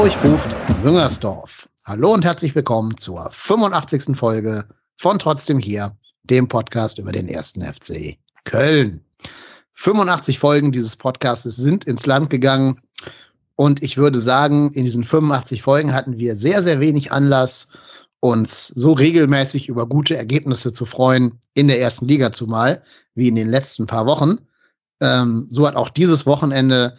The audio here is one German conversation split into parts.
Hamburg ruft Müngersdorf. Hallo und herzlich willkommen zur 85. Folge von Trotzdem hier, dem Podcast über den ersten FC Köln. 85 Folgen dieses Podcasts sind ins Land gegangen und ich würde sagen, in diesen 85 Folgen hatten wir sehr, sehr wenig Anlass, uns so regelmäßig über gute Ergebnisse zu freuen, in der ersten Liga zumal, wie in den letzten paar Wochen. Ähm, so hat auch dieses Wochenende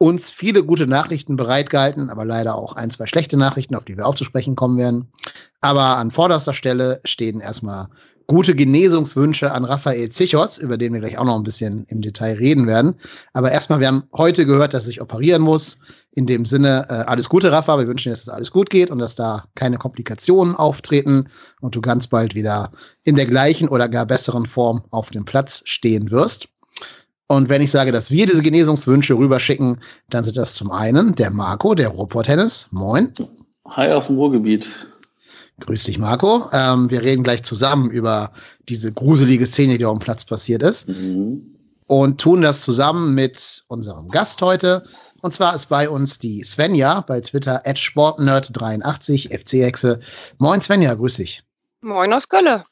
uns viele gute Nachrichten bereitgehalten, aber leider auch ein, zwei schlechte Nachrichten, auf die wir auch zu sprechen kommen werden. Aber an vorderster Stelle stehen erstmal gute Genesungswünsche an Raphael Zichos, über den wir gleich auch noch ein bisschen im Detail reden werden. Aber erstmal, wir haben heute gehört, dass ich operieren muss. In dem Sinne, äh, alles Gute, Rafa. Wir wünschen dir, dass das alles gut geht und dass da keine Komplikationen auftreten und du ganz bald wieder in der gleichen oder gar besseren Form auf dem Platz stehen wirst. Und wenn ich sage, dass wir diese Genesungswünsche rüberschicken, dann sind das zum einen der Marco, der Ruhrpott-Tennis. Moin. Hi aus dem Ruhrgebiet. Grüß dich, Marco. Ähm, wir reden gleich zusammen über diese gruselige Szene, die auf dem Platz passiert ist. Mhm. Und tun das zusammen mit unserem Gast heute. Und zwar ist bei uns die Svenja bei Twitter at sportnerd83 FC-Hexe. Moin Svenja, grüß dich. Moin aus Gölle.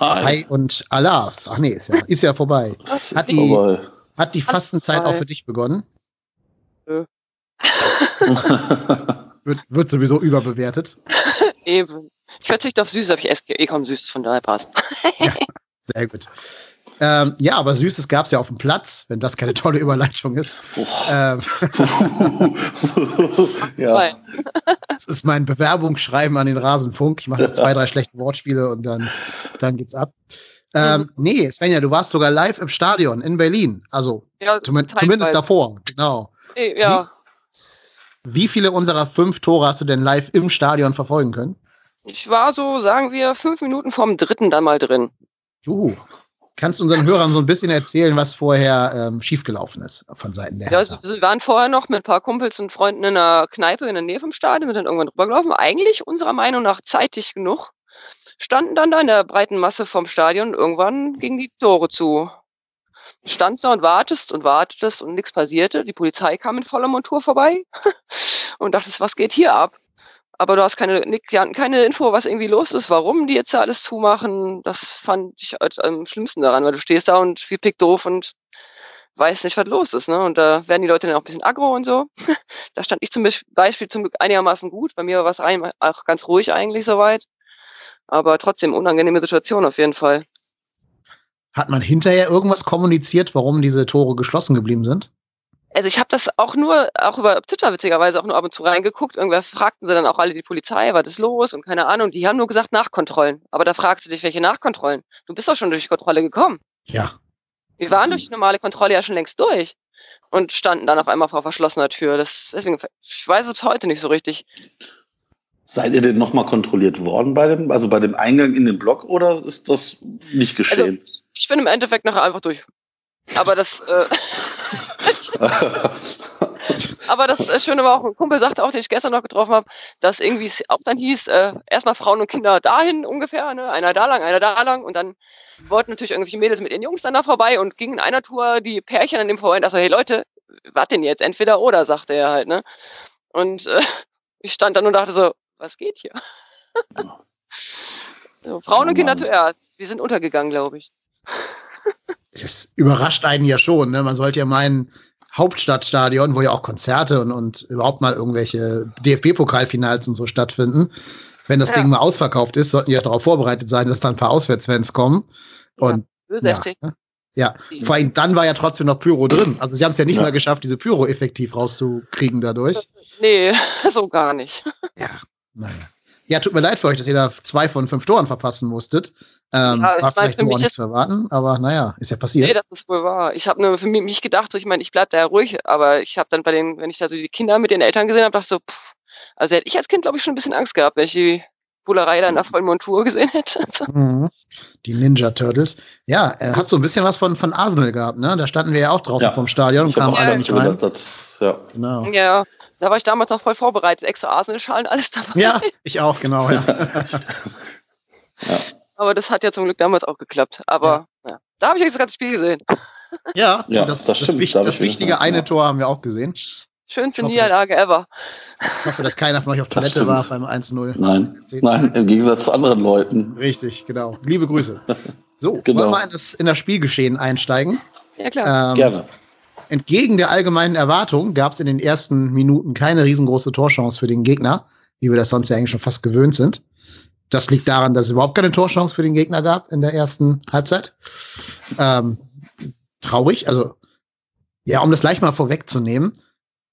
Hi. Hi und Allah. Ach nee, ist ja, ist ja vorbei. Hat die, vorbei. hat die Fastenzeit auch für dich begonnen? Nö. wird, wird sowieso überbewertet. Eben. Ich verzichte auf Süßes, aber ich esse eh kaum Süßes, von daher passt. ja, sehr gut. Ähm, ja, aber Süßes gab es ja auf dem Platz, wenn das keine tolle Überleitung ist. Ähm, ja. Das ist mein Bewerbungsschreiben an den Rasenfunk. Ich mache zwei, drei schlechte Wortspiele und dann, dann geht's ab. Ähm, mhm. Nee, Svenja, du warst sogar live im Stadion in Berlin. Also ja, zum, zumindest davor, genau. Ja. Wie, wie viele unserer fünf Tore hast du denn live im Stadion verfolgen können? Ich war so, sagen wir, fünf Minuten vorm dritten dann mal drin. Juhu. Kannst du unseren Hörern so ein bisschen erzählen, was vorher ähm, schiefgelaufen ist von Seiten der Hertha? Ja, wir waren vorher noch mit ein paar Kumpels und Freunden in einer Kneipe in der Nähe vom Stadion, sind dann irgendwann rübergelaufen. Eigentlich unserer Meinung nach zeitig genug. Standen dann da in der breiten Masse vom Stadion und irgendwann gingen die Tore zu. Standst da und wartest und wartest und nichts passierte. Die Polizei kam in voller Montur vorbei und dachtest, was geht hier ab? Aber du hast keine, keine Info, was irgendwie los ist, warum die jetzt alles zumachen. Das fand ich am schlimmsten daran, weil du stehst da und wie pick doof und weißt nicht, was los ist. Ne? Und da werden die Leute dann auch ein bisschen aggro und so. da stand ich zum Beispiel zum Glück einigermaßen gut. Bei mir war es auch ganz ruhig eigentlich soweit. Aber trotzdem unangenehme Situation auf jeden Fall. Hat man hinterher irgendwas kommuniziert, warum diese Tore geschlossen geblieben sind? Also ich habe das auch nur, auch über Twitter witzigerweise auch nur ab und zu reingeguckt. Irgendwer fragten sie dann auch alle die Polizei, was ist los und keine Ahnung. Die haben nur gesagt Nachkontrollen. Aber da fragst du dich, welche Nachkontrollen? Du bist doch schon durch die Kontrolle gekommen. Ja. Wir waren durch die normale Kontrolle ja schon längst durch und standen dann auf einmal vor verschlossener Tür. Das, deswegen, ich weiß es heute nicht so richtig. Seid ihr denn nochmal kontrolliert worden bei dem, also bei dem Eingang in den Block oder ist das nicht also, geschehen? Also, ich bin im Endeffekt nachher einfach durch. Aber das, äh, Aber das Schöne war auch, ein Kumpel sagte auch, den ich gestern noch getroffen habe, dass irgendwie auch dann hieß, äh, erstmal Frauen und Kinder dahin ungefähr, ne? einer da lang, einer da lang und dann wollten natürlich irgendwelche Mädels mit ihren Jungs dann da vorbei und gingen in einer Tour die Pärchen an dem vorbei und dachte, hey Leute, was denn jetzt? Entweder oder, sagte er halt, ne? Und äh, ich stand dann und dachte so, was geht hier? so, Frauen oh, und Kinder zuerst. Wir sind untergegangen, glaube ich das überrascht einen ja schon. Ne? Man sollte ja meinen, Hauptstadtstadion, wo ja auch Konzerte und, und überhaupt mal irgendwelche DFB-Pokalfinals und so stattfinden. Wenn das ja. Ding mal ausverkauft ist, sollten die ja darauf vorbereitet sein, dass da ein paar Auswärtsfans kommen. Und ja, ja, ne? ja, vor allem dann war ja trotzdem noch Pyro drin. Also sie haben es ja nicht ja. mal geschafft, diese Pyro effektiv rauszukriegen dadurch. Nee, so gar nicht. Ja, naja. Ja, tut mir leid für euch, dass ihr da zwei von fünf Toren verpassen musstet. Ähm, ja, war vielleicht so auch nichts zu erwarten, aber naja, ist ja passiert. Nee, das ist wohl wahr. Ich habe nur für mich gedacht, ich meine, ich bleibe da ja ruhig, aber ich habe dann bei den, wenn ich da so die Kinder mit den Eltern gesehen habe, dachte so, pff, also hätte ich als Kind, glaube ich, schon ein bisschen Angst gehabt, wenn ich die Bullerei da in der vollen Montur gesehen hätte. Mhm. Die Ninja Turtles. Ja, er hat so ein bisschen was von, von Arsenal gehabt, ne? Da standen wir ja auch draußen ja. vom Stadion und kamen alle nicht rein. Das, ja. Genau. Ja. Da war ich damals noch voll vorbereitet, extra Arsenal-Schalen, alles dabei. Ja, ich auch, genau, ja. ja. Aber das hat ja zum Glück damals auch geklappt. Aber ja. ja. da habe ich jetzt das ganze Spiel gesehen. Ja, ja das, das, das, stimmt, das, das wichtige eine Tor haben wir auch gesehen. Schönste hoffe, Niederlage das- ever. Ich hoffe, dass keiner von euch auf Das Toilette war beim 1-0. Nein, nein, im Gegensatz zu anderen Leuten. Richtig, genau. Liebe Grüße. So, Genau. wollen wir in das, in das Spielgeschehen einsteigen? Ja, klar. Ähm, Gerne. Entgegen der allgemeinen Erwartung gab es in den ersten Minuten keine riesengroße Torchance für den Gegner, wie wir das sonst ja eigentlich schon fast gewöhnt sind. Das liegt daran, dass es überhaupt keine Torchance für den Gegner gab in der ersten Halbzeit. Ähm, traurig, also ja, um das gleich mal vorwegzunehmen,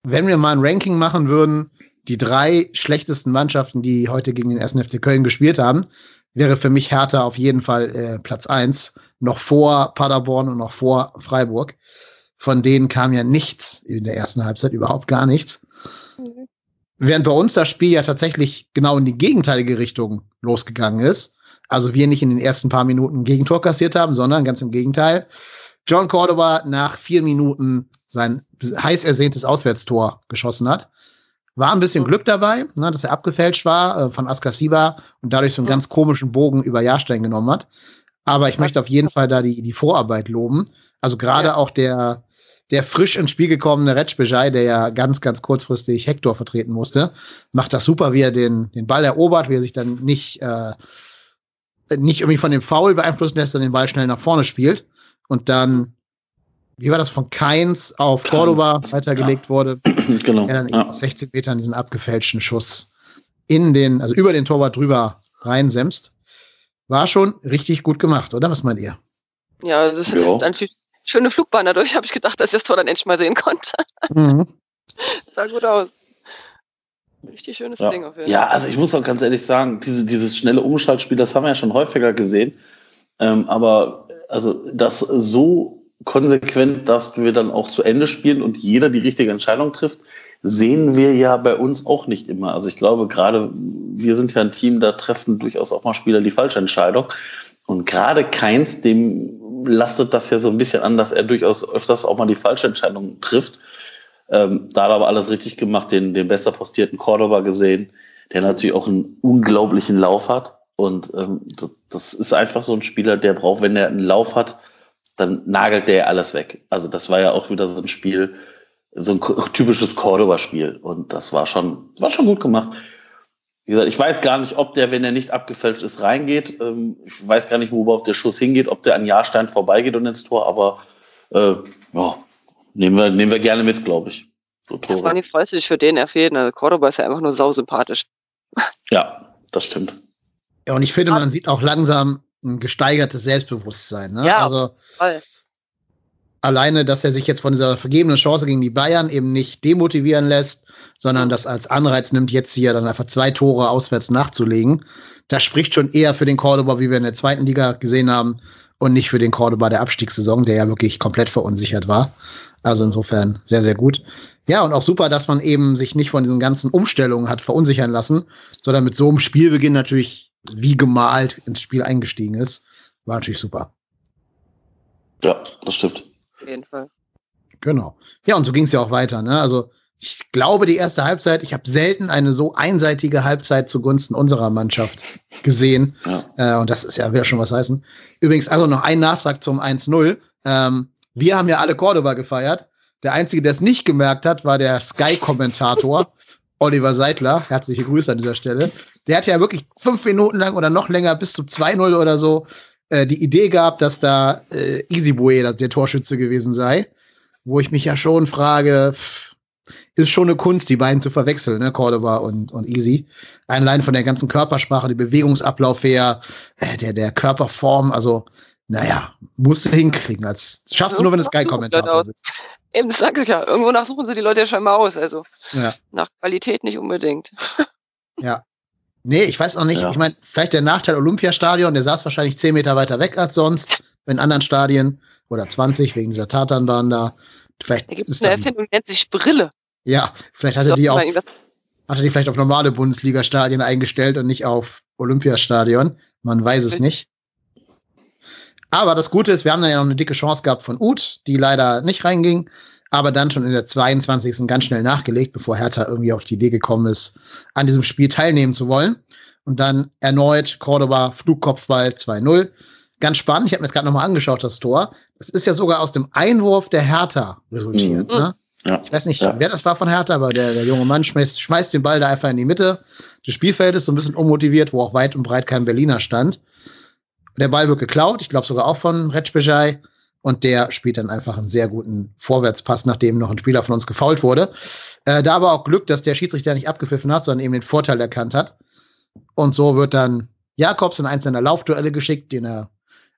wenn wir mal ein Ranking machen würden, die drei schlechtesten Mannschaften, die heute gegen den 1. FC Köln gespielt haben, wäre für mich Hertha auf jeden Fall äh, Platz eins, noch vor Paderborn und noch vor Freiburg. Von denen kam ja nichts in der ersten Halbzeit, überhaupt gar nichts. Während bei uns das Spiel ja tatsächlich genau in die gegenteilige Richtung losgegangen ist. Also wir nicht in den ersten paar Minuten ein Gegentor kassiert haben, sondern ganz im Gegenteil. John Cordoba nach vier Minuten sein heiß ersehntes Auswärtstor geschossen hat. War ein bisschen Glück dabei, ne, dass er abgefälscht war äh, von Askasiba und dadurch so einen ganz komischen Bogen über Jahrstein genommen hat. Aber ich möchte auf jeden Fall da die, die Vorarbeit loben. Also gerade Ja. auch der, der frisch ins Spiel gekommene Retschbejai, der ja ganz, ganz kurzfristig Hector vertreten musste, macht das super, wie er den, den Ball erobert, wie er sich dann nicht, äh, nicht irgendwie von dem Foul beeinflussen lässt, sondern den Ball schnell nach vorne spielt und dann, wie war das, von Keins auf Cordoba weitergelegt wurde, genau. er dann Ja. aus 16 Metern diesen abgefälschten Schuss in den, also über den Torwart drüber reinsemst. War schon richtig gut gemacht, oder? Was meint ihr? Ja, das ist Ja. viel schöne Flugbahn dadurch, habe ich gedacht, dass ich das Tor dann endlich mal sehen konnte. Mhm. Sah gut aus. Richtig schönes Ja. Ding auf jeden ja, Fall. also ich muss auch ganz ehrlich sagen, diese, dieses schnelle Umschaltspiel, das haben wir ja schon häufiger gesehen. Ähm, aber also das so konsequent, dass wir dann auch zu Ende spielen und jeder die richtige Entscheidung trifft, sehen wir ja bei uns auch nicht immer. Also ich glaube, gerade wir sind ja ein Team, da treffen durchaus auch mal Spieler die falsche Entscheidung. Und gerade Keins, dem lastet das ja so ein bisschen an, dass er durchaus öfters auch mal die falsche Entscheidung trifft. Ähm, da hat er aber alles richtig gemacht, den, den besser postierten Cordoba gesehen, der natürlich auch einen unglaublichen Lauf hat. Und ähm, das, das ist einfach so ein Spieler, der braucht, wenn er einen Lauf hat, dann nagelt der alles weg. Also das war ja auch wieder so ein Spiel, so ein typisches Cordoba-Spiel. Und das war schon, war schon gut gemacht. Wie gesagt, ich weiß gar nicht, ob der, wenn er nicht abgefälscht ist, reingeht. Ähm, ich weiß gar nicht, wo überhaupt der Schuss hingeht, ob der an Jahrstein vorbeigeht und ins Tor, aber äh, ja, nehmen wir, nehmen wir gerne mit, glaube ich. So Ja, Tore. vor allem freust du dich für den auf jeden. Also Cordoba ist ja einfach nur sausympathisch. Ja, das stimmt. Ja, und ich finde, man sieht auch langsam ein gesteigertes Selbstbewusstsein. Ne? Ja. Also Voll. Alleine, dass er sich jetzt von dieser vergebenen Chance gegen die Bayern eben nicht demotivieren lässt, sondern das als Anreiz nimmt, jetzt hier dann einfach zwei Tore auswärts nachzulegen. Das spricht schon eher für den Cordoba, wie wir in der zweiten Liga gesehen haben, und nicht für den Cordoba der Abstiegssaison, der ja wirklich komplett verunsichert war. Also insofern sehr, sehr gut. Ja, und auch super, dass man eben sich nicht von diesen ganzen Umstellungen hat verunsichern lassen, sondern mit so einem Spielbeginn natürlich wie gemalt ins Spiel eingestiegen ist. War natürlich super. Ja, das stimmt. Jeden Fall. Genau. Ja, und so ging es ja auch weiter. Ne? Also ich glaube, die erste Halbzeit, ich habe selten eine so einseitige Halbzeit zugunsten unserer Mannschaft gesehen. Ja. Äh, und das ist ja, will schon was heißen. Übrigens, also noch ein Nachtrag zum 1-0. Ähm, wir haben ja alle Cordoba gefeiert. Der Einzige, der es nicht gemerkt hat, war der Sky-Kommentator, Oliver Seidler. Herzliche Grüße an dieser Stelle. Der hat ja wirklich fünf Minuten lang oder noch länger bis zu 2-0 oder so äh, die Idee gehabt, dass da äh, Easybue das- der Torschütze gewesen sei. Wo ich mich ja schon frage, pff, ist schon eine Kunst, die beiden zu verwechseln, ne? Cordoba und, und Easy. Allein von der ganzen Körpersprache, die Bewegungsablauf her, äh, der, der Körperform, also, naja, musst du hinkriegen. Als, schaffst du nur, wenn du Sky-Kommentator bist. Eben, das sag ich ja. Irgendwo nach suchen sie die Leute ja schon mal aus. Also Ja. nach Qualität nicht unbedingt. Nee, ich weiß auch nicht. Ja. Ich meine, vielleicht der Nachteil Olympiastadion, der saß wahrscheinlich zehn Meter weiter weg als sonst, in anderen Stadien oder 20 wegen dieser Tatanbahn da. Vielleicht Da gibt es eine Erfindung, nennt sich Brille. ja, vielleicht Ich hatte die auch, hatte die vielleicht auf normale Bundesliga-Stadien eingestellt und nicht auf Olympiastadion. Man weiß es nicht. Aber das Gute ist, wir haben dann ja noch eine dicke Chance gehabt von Uth, die leider nicht reinging, aber dann schon in der 22. ganz schnell nachgelegt, bevor Hertha irgendwie auf die Idee gekommen ist, an diesem Spiel teilnehmen zu wollen. Und dann erneut Cordoba Flugkopfball 2-0. Ganz spannend, ich habe mir das gerade nochmal angeschaut, das Tor. Das ist ja sogar aus dem Einwurf der Hertha resultiert. Mhm. Ne? Ja. Ich weiß nicht, ja. wer das war von Hertha, aber der, der junge Mann schmeißt, schmeißt den Ball da einfach in die Mitte des Spielfeldes, so ein bisschen unmotiviert, wo auch weit und breit kein Berliner stand. Der Ball wird geklaut, ich glaube sogar auch von Retschbejai. Und der spielt dann einfach einen sehr guten Vorwärtspass, nachdem noch ein Spieler von uns gefault wurde. Äh, da aber auch Glück, dass der Schiedsrichter nicht abgepfiffen hat, sondern eben den Vorteil erkannt hat. Und so wird dann Jakobs in eins seiner Laufduelle geschickt, den er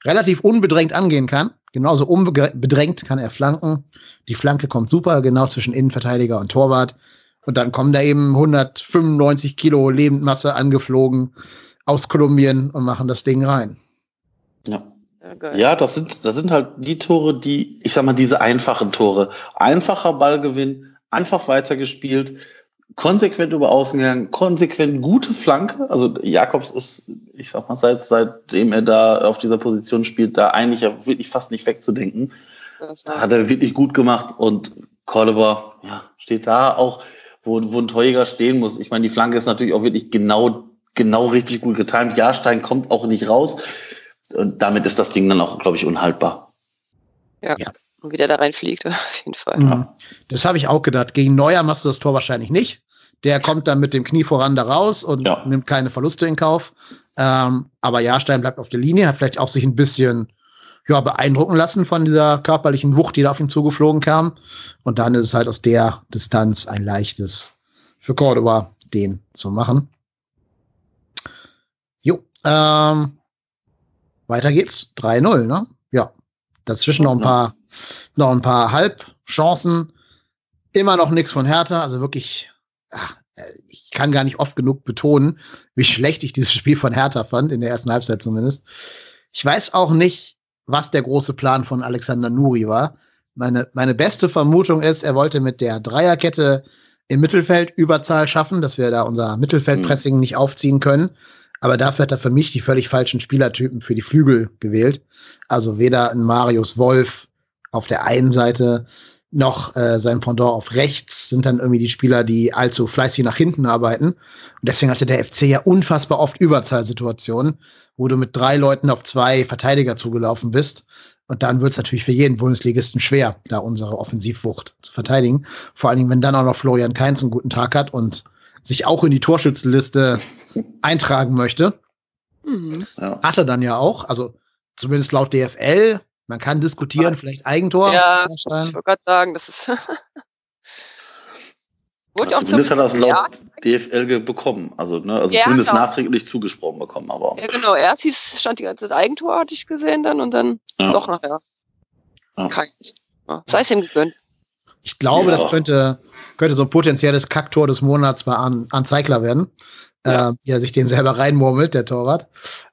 relativ unbedrängt angehen kann. Genauso unbedrängt kann er flanken. Die Flanke kommt super, genau zwischen Innenverteidiger und Torwart. Und dann kommen da eben 195 Kilo Lebendmasse angeflogen aus Kolumbien und machen das Ding rein. Ja. Ja, das sind, das sind halt die Tore, die, ich sag mal, diese einfachen Tore. Einfacher Ballgewinn, einfach weitergespielt, konsequent über Außen gegangen, konsequent gute Flanke. Also Jakobs ist, ich sag mal, seit, seitdem er da auf dieser Position spielt, da eigentlich ja wirklich fast nicht wegzudenken. Da hat er wirklich gut gemacht und Cordoba, ja, steht da auch, wo, wo ein Torjäger stehen muss. Ich meine, die Flanke ist natürlich auch wirklich genau, genau richtig gut getimt. Jahrstein kommt auch nicht raus. Und damit ist das Ding dann auch, glaube ich, unhaltbar. Ja. ja. Und wie der da reinfliegt, auf jeden Fall. Mhm. Das habe ich auch gedacht. Gegen Neuer machst du das Tor wahrscheinlich nicht. Der kommt dann mit dem Knie voran da raus und ja. nimmt keine Verluste in Kauf. Ähm, aber Jahrstein bleibt auf der Linie, hat vielleicht auch sich ein bisschen ja, beeindrucken lassen von dieser körperlichen Wucht, die da auf ihn zugeflogen kam. Und dann ist es halt aus der Distanz ein leichtes für Cordoba, den zu machen. Jo, ähm, weiter geht's. 3-0, ne? Ja. Dazwischen noch ein paar, noch ein paar Halbchancen. Immer noch nichts von Hertha. Also wirklich, ach, ich kann gar nicht oft genug betonen, wie schlecht ich dieses Spiel von Hertha fand, in der ersten Halbzeit zumindest. Ich weiß auch nicht, was der große Plan von Alexander Nuri war. Meine, meine beste Vermutung ist, er wollte mit der Dreierkette im Mittelfeld Überzahl schaffen, dass wir da unser Mittelfeldpressing mhm. nicht aufziehen können. Aber dafür hat er für mich die völlig falschen Spielertypen für die Flügel gewählt. Also weder ein Marius Wolf auf der einen Seite noch äh, sein Pendant auf rechts sind dann irgendwie die Spieler, die allzu fleißig nach hinten arbeiten. Und deswegen hatte der FC ja unfassbar oft Überzahlsituationen, wo du mit drei Leuten auf zwei Verteidiger zugelaufen bist. Und dann wird es natürlich für jeden Bundesligisten schwer, da unsere Offensivwucht zu verteidigen. Vor allen Dingen, wenn dann auch noch Florian Kainz einen guten Tag hat und sich auch in die Torschützenliste eintragen möchte. Mhm. Ja. Hat er dann ja auch, also zumindest laut DFL. Man kann diskutieren, vielleicht Eigentor. Ja, ich wollte gerade sagen, das ist. Wurde ja, zumindest hat er es laut DFL bekommen. Also, ne, also ja, zumindest genau. nachträglich zugesprochen bekommen. Aber ja, genau. Erst hieß, stand die ganze Zeit Eigentor, hatte ich gesehen dann und dann ja. doch nachher. Ja. Keins. Ja. Sei es ihm gegönnt. Ich glaube, das könnte, könnte so ein potenzielles Kacktor des Monats bei An, An Zeigler werden ja. äh, der sich den selber reinmurmelt, der Torwart.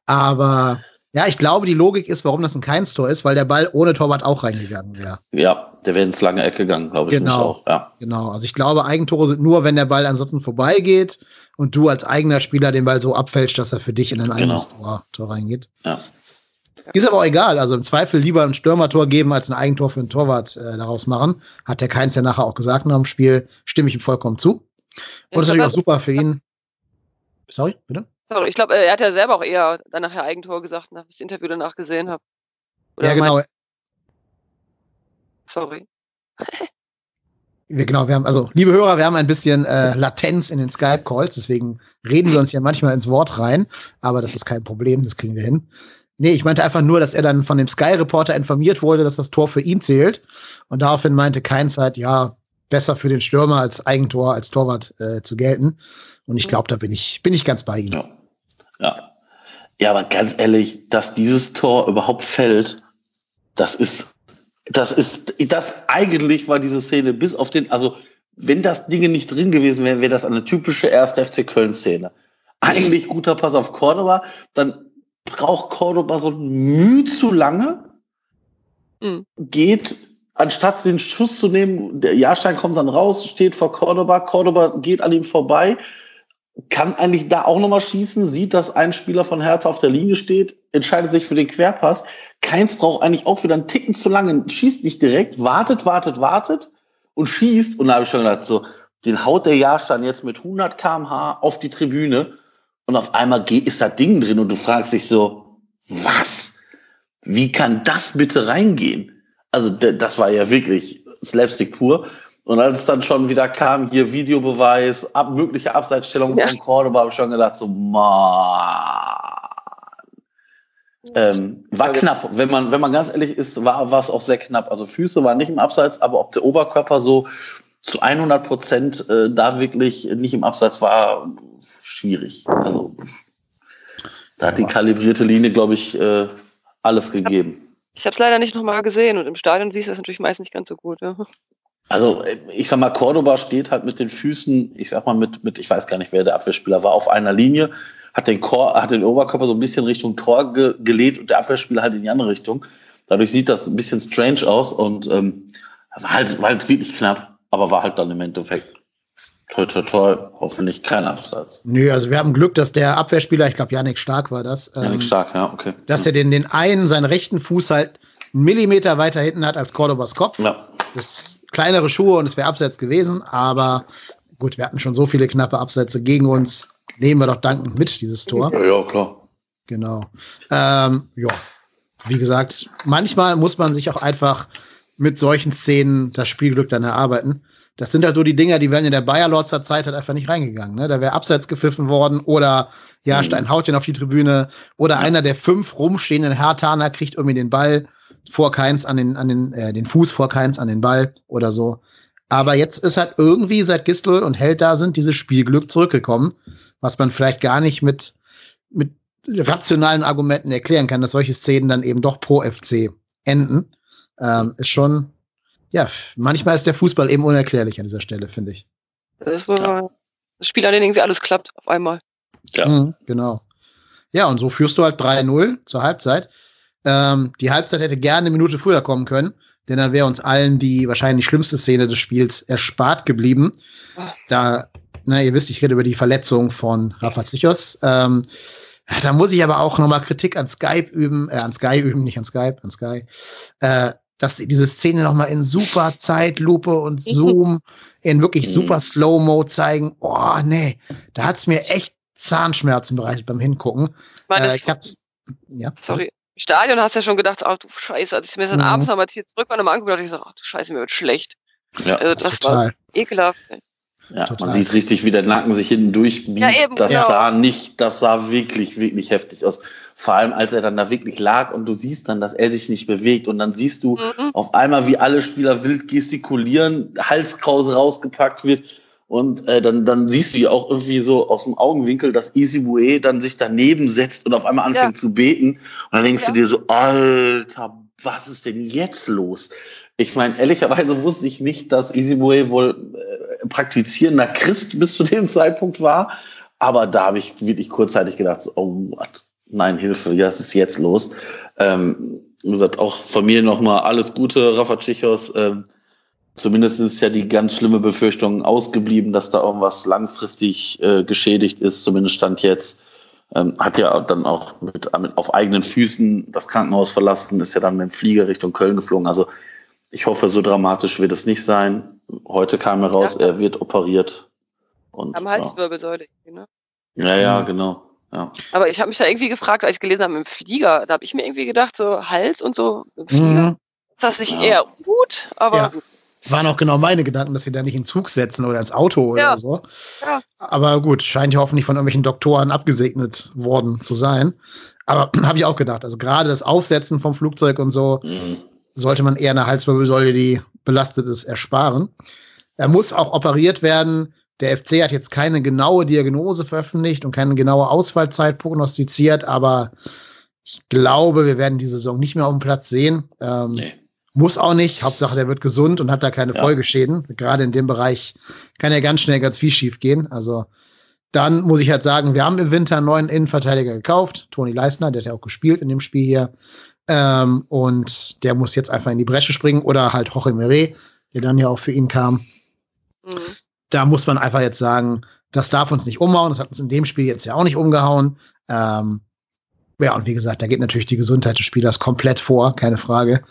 Aber ja, ich glaube, die Logik ist, warum das ein Keins-Tor ist, weil der Ball ohne Torwart auch reingegangen wäre. Ja, der wäre ins lange Eck gegangen, glaube ich. Genau, auch, ja. genau. Also ich glaube, Eigentore sind nur, wenn der Ball ansonsten vorbeigeht und du als eigener Spieler den Ball so abfälschst, dass er für dich in ein eigenes genau. Tor, Tor reingeht. Ja. Ist aber auch egal. Also im Zweifel lieber ein Stürmertor geben, als ein Eigentor für einen Torwart äh, daraus machen. Hat der Keins ja nachher auch gesagt nach dem Spiel. Stimme ich ihm vollkommen zu. Und das ist natürlich auch super für ihn. Sorry, bitte? Sorry, ich glaube, er hat ja selber auch eher dann nachher Eigentor gesagt, nachdem ich das Interview danach gesehen habe. Ja, genau. Sorry. wir, genau, wir haben, also, liebe Hörer, wir haben ein bisschen äh, Latenz in den Skype-Calls, deswegen reden wir uns ja manchmal ins Wort rein, aber das ist kein Problem, das kriegen wir hin. Nee, ich meinte einfach nur, dass er dann von dem Sky-Reporter informiert wurde, dass das Tor für ihn zählt. Und daraufhin meinte Keinzeit, ja, besser für den Stürmer als Eigentor, als Torwart äh, zu gelten. Und ich glaube, da bin ich, bin ich ganz bei Ihnen. Ja. ja. Ja, aber ganz ehrlich, dass dieses Tor überhaupt fällt, das ist, das ist, das eigentlich war diese Szene bis auf den, also wenn das Ding nicht drin gewesen wäre, wäre das eine typische erste FC Köln-Szene. Eigentlich guter Pass auf Cordoba, dann braucht Cordoba so ein Mühe zu lange, mhm. geht anstatt den Schuss zu nehmen, der Jahrstein kommt dann raus, steht vor Cordoba, Cordoba geht an ihm vorbei, kann eigentlich da auch nochmal schießen, sieht, dass ein Spieler von Hertha auf der Linie steht, entscheidet sich für den Querpass. Keins braucht eigentlich auch wieder einen Ticken zu lange, schießt nicht direkt, wartet, wartet, wartet und schießt. Und da habe ich schon gedacht, so, den haut der Jahrstein jetzt mit 100 kmh auf die Tribüne und auf einmal ist da Ding drin und du fragst dich so, was? Wie kann das bitte reingehen? Also das war ja wirklich Slapstick pur. Und als dann schon wieder kam, hier Videobeweis, ab, mögliche Abseitsstellung ja. von Cordoba, habe ich schon gedacht, so, man. Ähm, war knapp. Wenn man, wenn man ganz ehrlich ist, war, war es auch sehr knapp. Also Füße waren nicht im Abseits, aber ob der Oberkörper so zu 100 Prozent äh, da wirklich nicht im Abseits war, schwierig. Also da hat die kalibrierte Linie, glaube ich, äh, alles gegeben. Ich habe es leider nicht nochmal gesehen und im Stadion siehst du das natürlich meist nicht ganz so gut. Ja. Also ich sag mal, Cordoba steht halt mit den Füßen, ich sag mal mit, mit ich weiß gar nicht, wer der Abwehrspieler war, auf einer Linie, hat den, Chor, hat den Oberkörper so ein bisschen Richtung Tor ge gelegt und der Abwehrspieler halt in die andere Richtung. Dadurch sieht das ein bisschen strange aus und ähm, war, halt, war halt wirklich knapp, aber war halt dann im Endeffekt Toi, toi, toi, hoffentlich kein Absatz. Nö, also wir haben Glück, dass der Abwehrspieler, ich glaube, Janik Stark war das. Ähm, Janik Stark, ja, okay. Dass er den, den einen, seinen rechten Fuß halt einen Millimeter weiter hinten hat als Cordobas Kopf. Ja. Das kleinere Schuhe und es wäre Abseits gewesen, aber gut, wir hatten schon so viele knappe Absätze gegen uns. Nehmen wir doch dankend mit, dieses Tor. Ja, ja klar. Genau. Ähm, ja, wie gesagt, manchmal muss man sich auch einfach mit solchen Szenen das Spielglück dann erarbeiten. Das sind halt so die Dinger, die wären in der Bayer Lorzer Zeit halt einfach nicht reingegangen. Ne? Da wäre abseits gepfiffen worden oder ja, Stein haut den auf die Tribüne oder einer der fünf rumstehenden Hertaner kriegt irgendwie den Ball vor Keins an den, an den, äh, den Fuß vor Keins an den Ball oder so. Aber jetzt ist halt irgendwie, seit Gistel und Held da sind, dieses Spielglück zurückgekommen, was man vielleicht gar nicht mit, mit rationalen Argumenten erklären kann, dass solche Szenen dann eben doch pro FC enden. Ähm, ist schon, ja, manchmal ist der Fußball eben unerklärlich an dieser Stelle, finde ich. Das war ja. das Spiel, an dem irgendwie alles klappt auf einmal. Ja. Mhm, genau. Ja, und so führst du halt 3-0 zur Halbzeit. Ähm, die Halbzeit hätte gerne eine Minute früher kommen können, denn dann wäre uns allen die wahrscheinlich schlimmste Szene des Spiels erspart geblieben. Da, na, ihr wisst, ich rede über die Verletzung von Rafa Zichos. Ähm, da muss ich aber auch nochmal Kritik an Skype üben, äh, an Sky üben, nicht an Skype, an Sky. Äh, dass sie diese Szene nochmal in super Zeitlupe und. Zoom in wirklich mhm. super Slow-Mo zeigen. Oh, nee, da hat's mir echt Zahnschmerzen bereitet beim Hingucken. Äh, ich hab's, ja. Sorry. Im Stadion hast du ja schon gedacht, ach du Scheiße, als ich mir dann mhm. abends nochmal hier zurück war und mal angeguckt habe, ich gesagt, ach du Scheiße, mir wird schlecht. Ja, also das total. war ekelhaft. Ja, Total. man sieht richtig, wie der Nacken sich hinten durchbiegt. Ja, eben, das genau. sah nicht, das sah wirklich, wirklich heftig aus. Vor allem, als er dann da wirklich lag und du siehst dann, dass er sich nicht bewegt und dann siehst du mhm. auf einmal, wie alle Spieler wild gestikulieren, Halskrause rausgepackt wird und äh, dann, dann siehst du ja auch irgendwie so aus dem Augenwinkel, dass Easy Bue dann sich daneben setzt und auf einmal anfängt ja. zu beten und dann denkst ja. du dir so, Alter, was ist denn jetzt los? Ich meine, ehrlicherweise wusste ich nicht, dass Easy Bue wohl äh, praktizierender Christ bis zu dem Zeitpunkt war. Aber da habe ich wirklich kurzzeitig gedacht, so, oh, what? nein, Hilfe, was ist jetzt los? Ähm, wie gesagt, auch von mir nochmal alles Gute, Rafa Tschichos. Ähm, zumindest ist ja die ganz schlimme Befürchtung ausgeblieben, dass da irgendwas langfristig äh, geschädigt ist, zumindest stand jetzt. Ähm, hat ja dann auch mit, mit, auf eigenen Füßen das Krankenhaus verlassen, ist ja dann mit dem Flieger Richtung Köln geflogen. Also ich hoffe, so dramatisch wird es nicht sein. Heute kam heraus, ja. er wird operiert. Und, Am Halswirbelsäule, ne? Ja, ja, genau. Ja. Aber ich habe mich da irgendwie gefragt, als ich gelesen habe, im Flieger, da habe ich mir irgendwie gedacht, so Hals und so im Flieger. Mhm. Ist das nicht ja. eher gut? Aber ja. gut. Waren auch genau meine Gedanken, dass sie da nicht in Zug setzen oder ins Auto ja. oder so. Ja. Aber gut, scheint ja hoffentlich von irgendwelchen Doktoren abgesegnet worden zu sein. Aber habe ich auch gedacht, also gerade das Aufsetzen vom Flugzeug und so mhm. sollte man eher eine Halswirbelsäule, die belastet ist, ersparen. Er muss auch operiert werden. Der FC hat jetzt keine genaue Diagnose veröffentlicht und keine genaue Ausfallzeit prognostiziert, aber ich glaube, wir werden die Saison nicht mehr auf dem Platz sehen. Ähm, nee. Muss auch nicht. Hauptsache, der wird gesund und hat da keine ja. Folgeschäden. Gerade in dem Bereich kann ja ganz schnell ganz viel schief gehen. Also dann muss ich halt sagen, wir haben im Winter einen neuen Innenverteidiger gekauft. Toni Leisner, der hat ja auch gespielt in dem Spiel hier. Ähm, und der muss jetzt einfach in die Bresche springen oder halt Jorge Meret, der dann ja auch für ihn kam. Mhm da muss man einfach jetzt sagen, das darf uns nicht umhauen. Das hat uns in dem Spiel jetzt ja auch nicht umgehauen. Ähm, ja, und wie gesagt, da geht natürlich die Gesundheit des Spielers komplett vor, keine Frage.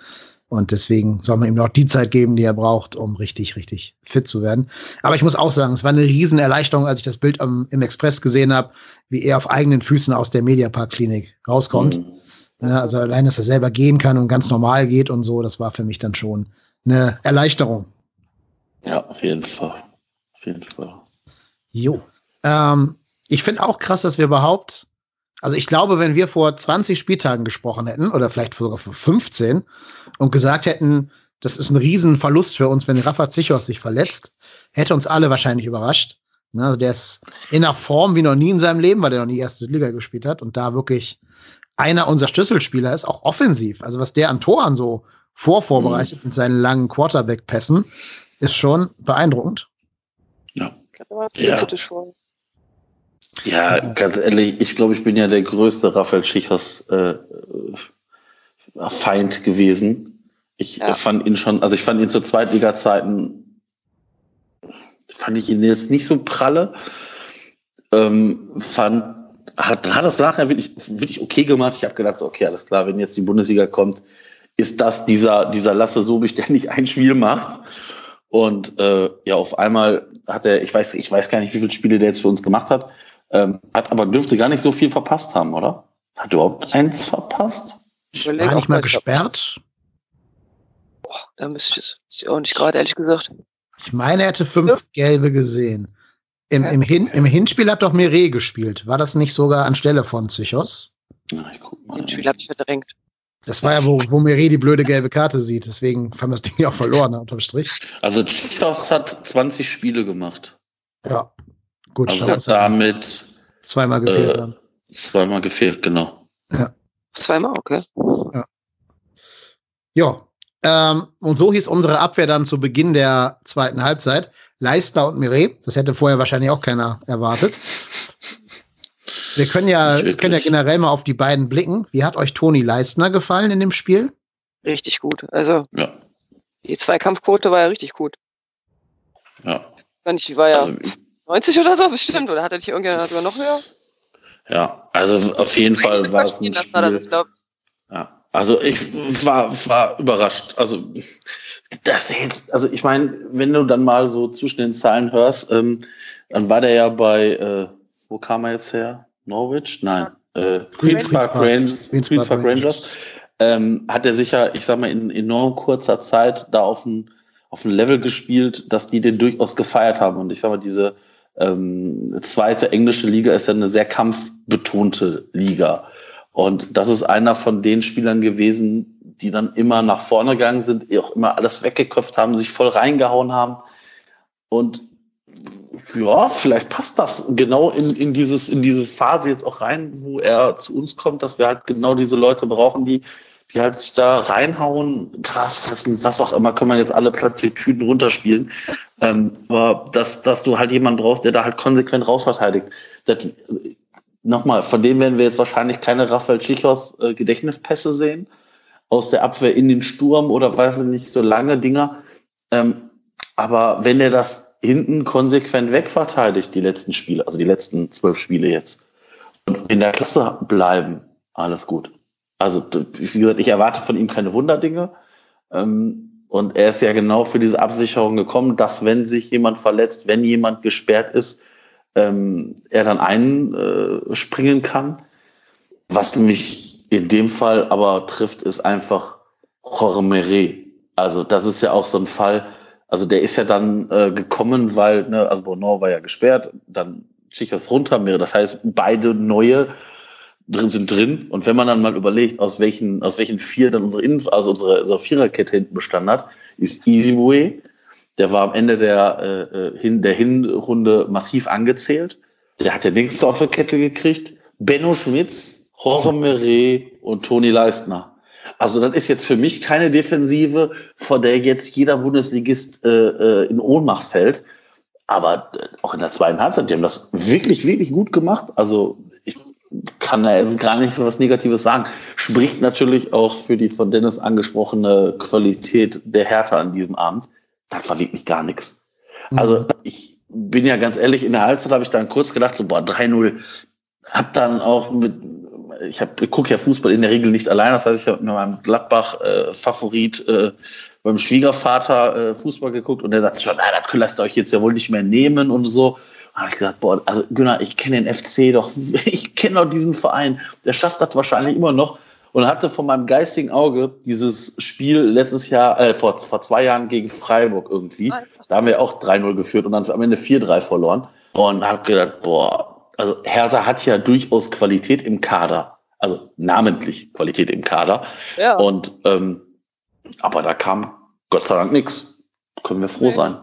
Und deswegen soll man ihm noch die Zeit geben, die er braucht, um richtig, richtig fit zu werden. Aber ich muss auch sagen, es war eine Riesenerleichterung, als ich das Bild am, im Express gesehen habe, wie er auf eigenen Füßen aus der Mediapark-Klinik rauskommt. Mhm. Ja, also allein, dass er selber gehen kann und ganz normal geht und so, das war für mich dann schon eine Erleichterung. Ja, auf jeden Fall. Auf jeden Fall. Jo. Ähm, ich finde auch krass, dass wir überhaupt, also ich glaube, wenn wir vor 20 Spieltagen gesprochen hätten, oder vielleicht sogar vor 15, und gesagt hätten, das ist ein Riesenverlust für uns, wenn Rafa Zichos sich verletzt, hätte uns alle wahrscheinlich überrascht. Ne, also der ist in einer Form wie noch nie in seinem Leben, weil der noch nie erste Liga gespielt hat und da wirklich einer unserer Schlüsselspieler ist, auch offensiv. Also was der an Toren so vorvorbereitet mhm. mit seinen langen Quarterback-Pässen, ist schon beeindruckend. Ja. Ja. ja, ganz ehrlich, ich glaube, ich bin ja der größte Raphael Schichers äh, Feind gewesen. Ich ja. fand ihn schon, also ich fand ihn zu Zweitliga-Zeiten, fand ich ihn jetzt nicht so pralle. Ähm, fand, hat, hat das nachher wirklich, wirklich okay gemacht. Ich habe gedacht, okay, alles klar, wenn jetzt die Bundesliga kommt, ist das dieser, dieser Lasse Sobich, der nicht ein Spiel macht. Und äh, ja, auf einmal hat er, ich weiß, ich weiß gar nicht, wie viele Spiele der jetzt für uns gemacht hat, ähm, hat aber dürfte gar nicht so viel verpasst haben, oder? Hat er überhaupt eins verpasst? Ich war nicht mal gesperrt. Boah, da müsste ich es auch nicht gerade, ehrlich gesagt. Ich meine, er hätte fünf ja. gelbe gesehen. Im, im, Hin, Im Hinspiel hat doch Mire gespielt. War das nicht sogar anstelle von Psychos? Ja, ich guck mal. Im Spiel habe ich verdrängt. Das war ja, wo, wo Mire die blöde gelbe Karte sieht. Deswegen haben wir das Ding ja auch verloren, ne, unterm Strich. Also Psychos hat 20 Spiele gemacht. Ja, gut. Also hat damit zweimal gefehlt. Äh, zweimal gefehlt, genau. Ja. Zweimal, okay. Ja. Ja. Ähm, und so hieß unsere Abwehr dann zu Beginn der zweiten Halbzeit. Leistner und Mireille. Das hätte vorher wahrscheinlich auch keiner erwartet. Wir können ja, können ja generell mal auf die beiden blicken. Wie hat euch Toni Leistner gefallen in dem Spiel? Richtig gut. Also ja. die Zweikampfquote war ja richtig gut. Ja. Ich war ja also, 90 oder so bestimmt, oder hat er nicht irgendjemand sogar noch höher? Ja, also auf jeden Fall war es ein Spiel. Das, ja, also ich war, war überrascht. Also das jetzt, also ich meine, wenn du dann mal so zwischen den Zahlen hörst, ähm, dann war der ja bei, äh, wo kam er jetzt her? Norwich? Nein. Äh, Queens, Park Rangers. Queens, Queens Park Rangers. Ähm, hat er sicher, ich sag mal, in enorm kurzer Zeit da auf ein, auf ein Level gespielt, dass die den durchaus gefeiert haben. Und ich sag mal, diese ähm, zweite englische Liga ist ja eine sehr kampfbetonte Liga. Und das ist einer von den Spielern gewesen, die dann immer nach vorne gegangen sind, auch immer alles weggeköpft haben, sich voll reingehauen haben. Und ja, vielleicht passt das genau in, in, dieses, in diese Phase jetzt auch rein, wo er zu uns kommt, dass wir halt genau diese Leute brauchen, die die halt sich da reinhauen, krass fressen, was auch immer, kann man jetzt alle Plattitüden runterspielen. Ähm, aber dass, dass du halt jemanden brauchst, der da halt konsequent rausverteidigt. Das, nochmal, von dem werden wir jetzt wahrscheinlich keine Raphael Schichos äh, Gedächtnispässe sehen, aus der Abwehr in den Sturm oder weiß ich nicht, so lange Dinger. Ähm, aber wenn er das hinten konsequent wegverteidigt, die letzten Spiele, also die letzten zwölf Spiele jetzt, und in der Klasse bleiben, alles gut. Also, wie gesagt, ich erwarte von ihm keine Wunderdinge. Ähm, und er ist ja genau für diese Absicherung gekommen, dass wenn sich jemand verletzt, wenn jemand gesperrt ist, ähm, er dann einspringen kann. Was mich in dem Fall aber trifft, ist einfach Jorge Meret. Also das ist ja auch so ein Fall, also der ist ja dann äh, gekommen, weil, ne, also Bono war ja gesperrt, dann Chichos runter, das heißt beide neue drin sind drin. Und wenn man dann mal überlegt, aus welchen, aus welchen vier dann unsere, Inf also unsere, unsere Viererkette hinten bestanden hat, ist Easyway. Der war am Ende der, äh, äh, hin, der Hinrunde massiv angezählt. Der hat auf der Kette gekriegt. Benno Schmitz, Jorge Meret und Toni Leistner. Also das ist jetzt für mich keine Defensive, vor der jetzt jeder Bundesligist äh, äh, in Ohnmacht fällt. Aber äh, auch in der zweiten Halbzeit, die haben das wirklich, wirklich gut gemacht. Also kann da jetzt gar nicht was Negatives sagen. Spricht natürlich auch für die von Dennis angesprochene Qualität der Härte an diesem Abend. Das war wirklich gar nichts. Mhm. Also ich bin ja ganz ehrlich, in der Halbzeit habe ich dann kurz gedacht, so boah, 3-0. Hab dann auch mit, ich, hab, ich gucke ja Fußball in der Regel nicht allein. Das heißt, ich habe mit meinem Gladbach-Favorit äh, äh, beim Schwiegervater äh, Fußball geguckt und der sagt schon, na, das lasst ihr euch jetzt ja wohl nicht mehr nehmen und so habe ich gesagt, boah, also Günnar, ich kenne den FC doch, ich kenne doch diesen Verein, der schafft das wahrscheinlich immer noch. und hatte von meinem geistigen Auge dieses Spiel letztes Jahr, äh, vor, vor zwei Jahren gegen Freiburg irgendwie. Da haben wir auch 3-0 geführt und dann am Ende 4-3 verloren. Und habe gedacht, boah, also Hertha hat ja durchaus Qualität im Kader. Also namentlich Qualität im Kader. Ja. Und ähm, aber da kam Gott sei Dank nichts. Können wir froh Nee. sein.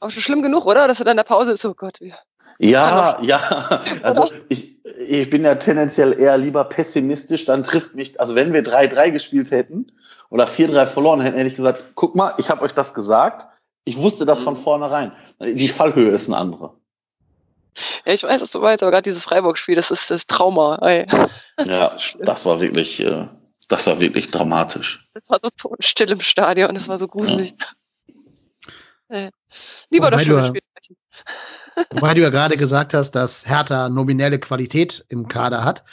Auch schon schlimm genug, oder? Dass du dann in der Pause ist, oh Gott, wir. Ja, ja. Also ich, ich bin ja tendenziell eher lieber pessimistisch. Dann trifft mich, also wenn wir 3-3 gespielt hätten oder 4-3 verloren hätten, hätte ich gesagt, guck mal, ich habe euch das gesagt. Ich wusste das von vornherein. Die Fallhöhe ist eine andere. Ja, ich weiß es so weiter, aber gerade dieses Freiburg-Spiel, das ist das Trauma. Ey. Ja, das war wirklich, äh, das war wirklich dramatisch. Das war so totenstill im Stadion, das war so gruselig. Nee. Lieber Wobei das schöne Spiel Wobei du ja gerade gesagt hast, dass Hertha nominelle Qualität im Kader hat.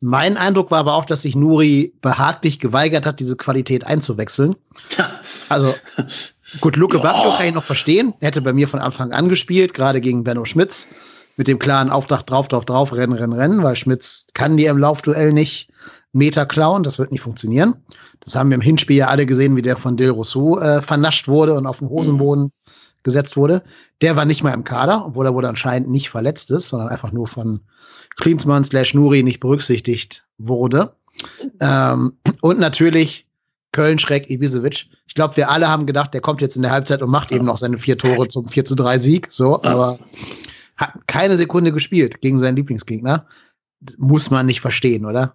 Mein Eindruck war aber auch, dass sich Nuri behaglich geweigert hat, diese Qualität einzuwechseln. Also gut, Luke. Bacchio kann ich noch verstehen. Er hätte bei mir von Anfang an gespielt, gerade gegen Benno Schmitz. Mit dem klaren Auftrag drauf, drauf, drauf, rennen, rennen, rennen, weil Schmitz kann dir im Laufduell nicht Meter klauen. Das wird nicht funktionieren. Das haben wir im Hinspiel ja alle gesehen, wie der von Del Rousseau äh, vernascht wurde und auf den Hosenboden gesetzt wurde. Der war nicht mal im Kader, obwohl er wohl anscheinend nicht verletzt ist, sondern einfach nur von Klinsmann slash Nuri nicht berücksichtigt wurde. Ähm, und natürlich Köln-Schreck Ibisevic. Ich glaube, wir alle haben gedacht, der kommt jetzt in der Halbzeit und macht eben noch seine vier Tore zum 4 zu 3 Sieg. So, aber hat keine Sekunde gespielt gegen seinen Lieblingsgegner. Muss man nicht verstehen, oder?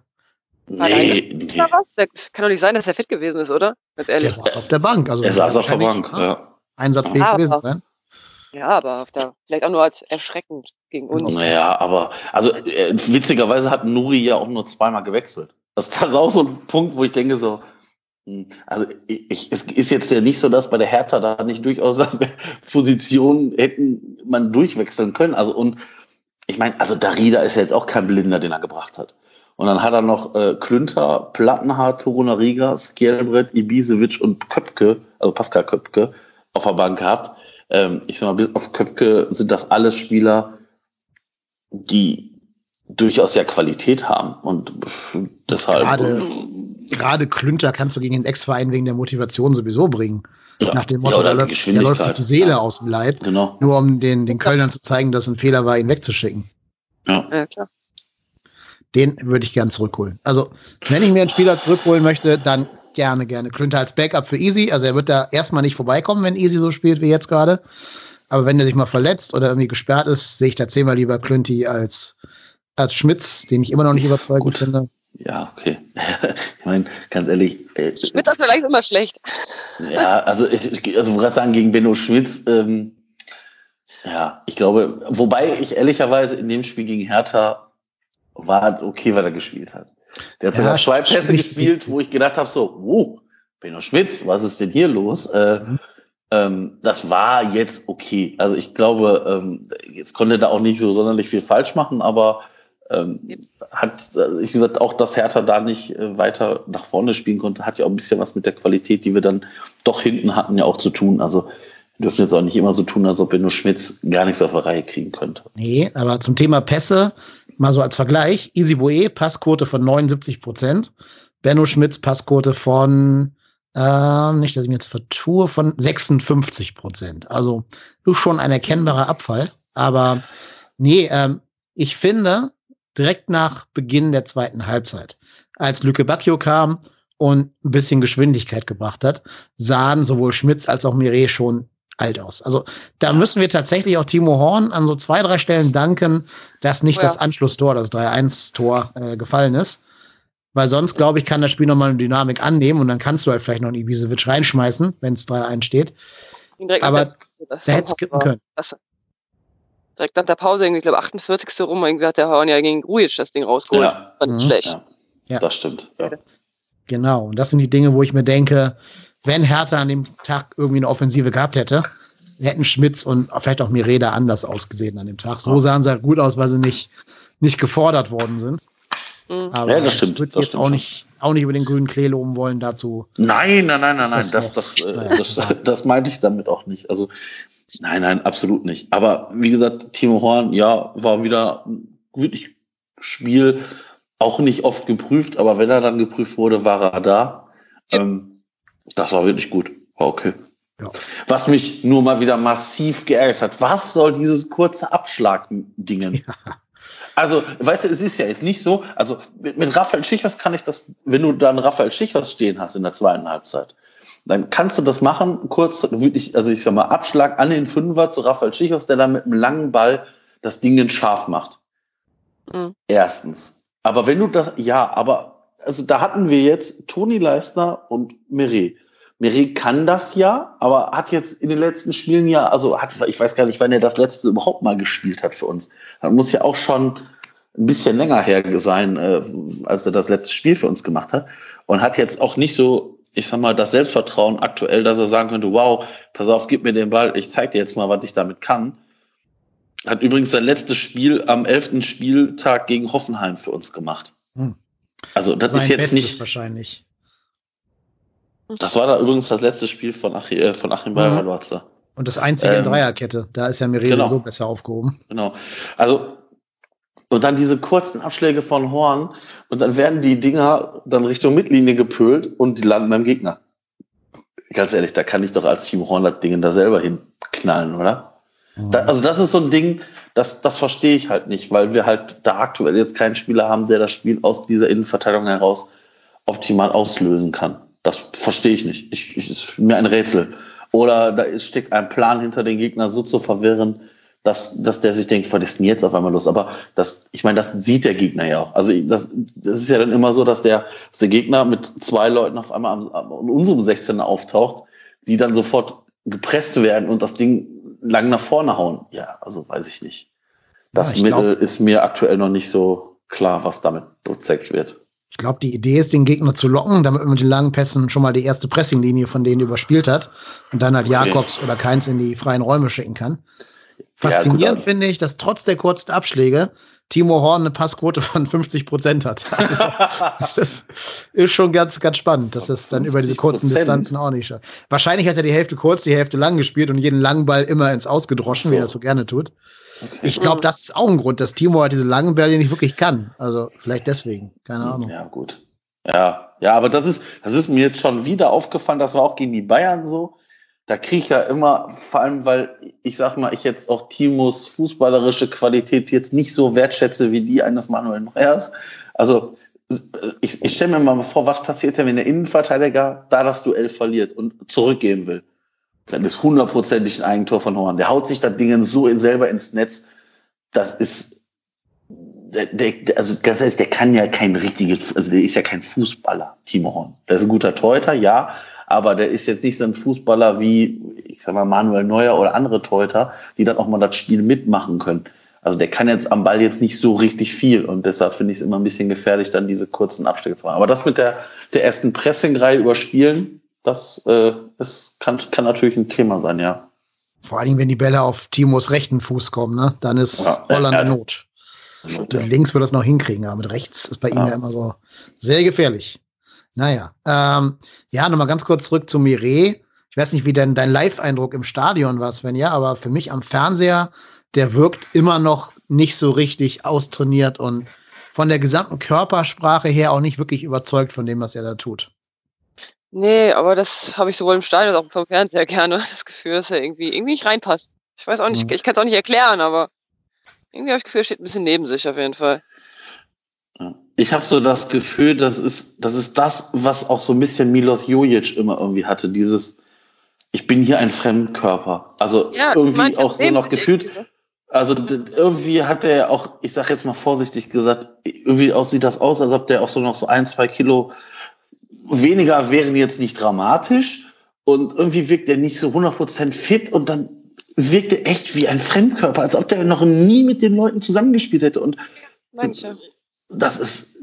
Nee, nee. Das kann doch nicht sein, dass er fit gewesen ist, oder? Der saß auf der Bank. Also Er saß auf der Bank, ja. Einsatzfähig Ja, gewesen sein. Ja, aber auf der, vielleicht auch nur als erschreckend gegen uns. Naja, aber also äh, witzigerweise hat Nuri ja auch nur zweimal gewechselt. Das, das ist auch so ein Punkt, wo ich denke so, hm, also ich, ich, es ist jetzt ja nicht so, dass bei der Hertha da nicht durchaus Positionen hätten man durchwechseln können. Also und ich meine, also Darida ist ja jetzt auch kein Blinder, den er gebracht hat. Und dann hat er noch äh, Klünter, Plattenhardt, Torunariga, Skjelbrett, Ibisevic und Köpke, also Pascal Köpke, auf der Bank gehabt. Ähm, ich sag mal, bis auf Köpke sind das alles Spieler, die durchaus ja Qualität haben. Und deshalb. Gerade- Gerade Klünter kannst du gegen den Ex-Verein wegen der Motivation sowieso bringen. ja, Nach dem ja, Motto, oder da, läuft, der läuft sich die Seele aus dem Leib, Genau. nur um den, den Kölnern zu zeigen, dass es ein Fehler war, ihn wegzuschicken. Ja. Ja, klar. Den würde ich gern zurückholen. Also, wenn ich mir einen Spieler zurückholen möchte, dann gerne, gerne. Klünter als Backup für Easy. Also, er wird da erstmal nicht vorbeikommen, wenn Easy so spielt wie jetzt gerade. Aber wenn er sich mal verletzt oder irgendwie gesperrt ist, sehe ich da zehnmal lieber Klünti als, als Schmitz, den ich immer noch nicht überzeugend Gut. finde. Ja, okay. ich meine, ganz ehrlich, äh, Wird das vielleicht immer schlecht? ja, also ich, ich also gerade sagen, gegen Benno Schmitz, ähm, ja, ich glaube, wobei ich ehrlicherweise in dem Spiel gegen Hertha war okay, weil er gespielt hat. Der hat Ja, sogar zwei Pässe stimmt. gespielt, wo ich gedacht habe, so, wow, Benno Schmitz, was ist denn hier los? Äh, Mhm. ähm, das war jetzt okay. Also ich glaube, ähm, jetzt konnte er da auch nicht so sonderlich viel falsch machen, aber ähm, hat, äh, wie gesagt, auch, dass Hertha da nicht äh, weiter nach vorne spielen konnte, hat ja auch ein bisschen was mit der Qualität, die wir dann doch hinten hatten, ja auch zu tun. Also wir dürfen jetzt auch nicht immer so tun, als ob Benno Schmitz gar nichts auf der Reihe kriegen könnte. Nee, aber zum Thema Pässe, mal so als Vergleich, Easy Boe, Passquote von 79 Prozent, Benno Schmitz, Passquote von, ähm, nicht, dass ich mir jetzt vertue, von 56 Prozent. Also ist schon ein erkennbarer Abfall. Aber nee, ähm, ich finde, direkt nach Beginn der zweiten Halbzeit, als Lücke Bacchio kam und ein bisschen Geschwindigkeit gebracht hat, sahen sowohl Schmitz als auch Mireille schon alt aus. Also da müssen wir tatsächlich auch Timo Horn an so zwei, drei Stellen danken, dass nicht Oh ja. das Anschlusstor, das 3-1-Tor äh, gefallen ist. Weil sonst, glaube ich, kann das Spiel nochmal eine Dynamik annehmen und dann kannst du halt vielleicht noch einen Ibisevic reinschmeißen, wenn es 3-1 steht. Aber der, Da hätte es kippen können. Direkt nach der Pause, irgendwie, ich glaube 48. rum, irgendwie hat der Horn ja gegen Grujic das Ding rausgeholt. Ja, Fand Mhm. schlecht. ja, Ja. das stimmt. Ja. Genau. Und das sind die Dinge, wo ich mir denke, wenn Hertha an dem Tag irgendwie eine Offensive gehabt hätte, hätten Schmitz und vielleicht auch Mireda anders ausgesehen an dem Tag. So sahen sie halt gut aus, weil sie nicht, nicht gefordert worden sind. Mhm. Aber Ja, das stimmt, Ich würde jetzt stimmt auch nicht, auch nicht über den grünen Klee loben wollen dazu. Nein, nein, nein, nein, nein, das das, äh, Naja. das, das meinte ich damit auch nicht. Also, nein, nein, absolut nicht. Aber wie gesagt, Timo Horn, ja, war wieder ein wirklich Spiel auch nicht oft geprüft, aber wenn er dann geprüft wurde, war er da. Ja. Ähm, das war wirklich gut. War okay. Ja. Was mich nur mal wieder massiv geärgert hat, was soll dieses kurze Abschlag-Dingen? Ja. Also, weißt du, es ist ja jetzt nicht so, also mit, mit Raphael Schichers kann ich das, wenn du dann Raphael Schichers stehen hast in der zweiten Halbzeit, dann kannst du das machen, kurz, wirklich, also ich sag mal, Abschlag an den Fünfer zu Raphael Schichers, der dann mit einem langen Ball das Ding scharf macht. Mhm. Erstens. Aber wenn du das, ja, aber, also da hatten wir jetzt Toni Leistner und Meret. Meret kann das ja, aber hat jetzt in den letzten Spielen ja, also hat, ich weiß gar nicht, wann er das letzte überhaupt mal gespielt hat für uns. Das muss ja auch schon ein bisschen länger her sein, äh, als er das letzte Spiel für uns gemacht hat. Und hat jetzt auch nicht so, ich sag mal, das Selbstvertrauen aktuell, dass er sagen könnte, wow, pass auf, gib mir den Ball, ich zeig dir jetzt mal, was ich damit kann. Hat übrigens sein letztes Spiel am elften Spieltag gegen Hoffenheim für uns gemacht. Hm. Also das ist jetzt Bestes nicht wahrscheinlich. Das war da übrigens das letzte Spiel von, Achim, äh, von Achim Bayerwatzer. Mhm. Und das einzige ähm, in Dreierkette. Da ist ja Mirese genau. so besser aufgehoben. Genau. Also, und dann diese kurzen Abschläge von Horn und dann werden die Dinger dann Richtung Mittellinie gepölt und die landen beim Gegner. Ganz ehrlich, da kann ich doch als Team Horn das Ding da selber hinknallen, oder? Mhm. Da, also das ist so ein Ding, das, das verstehe ich halt nicht, weil wir halt da aktuell jetzt keinen Spieler haben, der das Spiel aus dieser Innenverteidigung heraus optimal auslösen kann. Das verstehe ich nicht. Ich, ich, ist mir ein Rätsel. Oder da steckt ein Plan hinter den Gegner so zu verwirren, dass, dass der sich denkt, was ist denn jetzt auf einmal los? Aber das, ich meine, das sieht der Gegner ja auch. Also das, das ist ja dann immer so, dass der, dass der Gegner mit zwei Leuten auf einmal an, an unserem 16er auftaucht, die dann sofort gepresst werden und das Ding lang nach vorne hauen. Ja, also weiß ich nicht. Das ja, Mittel glaub, ist mir aktuell noch nicht so klar, was damit gezeigt wird. Ich glaube, die Idee ist, den Gegner zu locken, damit man mit den langen Pässen schon mal die erste Pressinglinie von denen überspielt hat und dann halt okay. Jakobs oder Keins in die freien Räume schicken kann. Faszinierend ja, finde ich, dass trotz der kurzen Abschläge Timo Horn eine Passquote von 50 Prozent hat. Also, das ist, schon ganz, ganz spannend, dass das dann über diese kurzen Distanzen auch nicht schafft. Wahrscheinlich hat er die Hälfte kurz, die Hälfte lang gespielt und jeden langen Ball immer ins Ausgedroschen, so. wie er das so gerne tut. Okay. Ich glaube, das ist auch ein Grund, dass Timo halt diese langen Bälle nicht wirklich kann. Also vielleicht deswegen, keine Ahnung. Ja, gut. Ja, ja, aber das ist, das ist mir jetzt schon wieder aufgefallen, das war auch gegen die Bayern so da kriege ich ja immer, vor allem weil ich sag mal, ich jetzt auch Timos fußballerische Qualität jetzt nicht so wertschätze wie die eines Manuel Neuers. Also ich, ich stelle mir mal vor, was passiert denn, wenn der Innenverteidiger da das Duell verliert und zurückgeben will? Dann ist hundertprozentig ein Eigentor von Horn. Der haut sich das Ding so in, selber ins Netz. Das ist, der, der, also ganz ehrlich, der kann ja kein richtiges, also der ist ja kein Fußballer, Timo Horn. Der ist ein guter Torhüter, ja, aber der ist jetzt nicht so ein Fußballer wie, ich sag mal, Manuel Neuer oder andere Teuter, die dann auch mal das Spiel mitmachen können. Also der kann jetzt am Ball jetzt nicht so richtig viel und deshalb finde ich es immer ein bisschen gefährlich, dann diese kurzen Abstecke zu machen. Aber das mit der, der ersten Pressing-Reihe überspielen, das äh, ist, kann, kann natürlich ein Thema sein, ja. Vor allem, wenn die Bälle auf Timos rechten Fuß kommen, ne? dann ist ja, Holland Not. Not ja. Links wird das noch hinkriegen, aber mit rechts ist bei ihm ja immer so sehr gefährlich. Naja, ähm, ja, nochmal ganz kurz zurück zu Mireille. Ich weiß nicht, wie denn dein Live-Eindruck im Stadion war, Sven, ja, aber für mich am Fernseher, der wirkt immer noch nicht so richtig austrainiert und von der gesamten Körpersprache her auch nicht wirklich überzeugt von dem, was er da tut. Nee, aber das habe ich sowohl im Stadion als auch vom Fernseher gerne. Das Gefühl, dass er irgendwie, irgendwie nicht reinpasst. Ich weiß auch nicht, mhm. ich kann es auch nicht erklären, aber irgendwie habe ich das Gefühl, er steht ein bisschen neben sich auf jeden Fall ich habe so das Gefühl, das ist, das ist das, was auch so ein bisschen Milos Jojic immer irgendwie hatte, dieses, ich bin hier ein Fremdkörper. Also ja, irgendwie auch so noch gefühlt, also irgendwie hat er auch, ich sag jetzt mal vorsichtig gesagt, irgendwie auch sieht das aus, als ob der auch so noch so ein, zwei Kilo weniger wären jetzt nicht dramatisch. Und irgendwie wirkt er nicht so 100% fit und dann wirkt er echt wie ein Fremdkörper, als ob der noch nie mit den Leuten zusammengespielt hätte. Und Manche das ist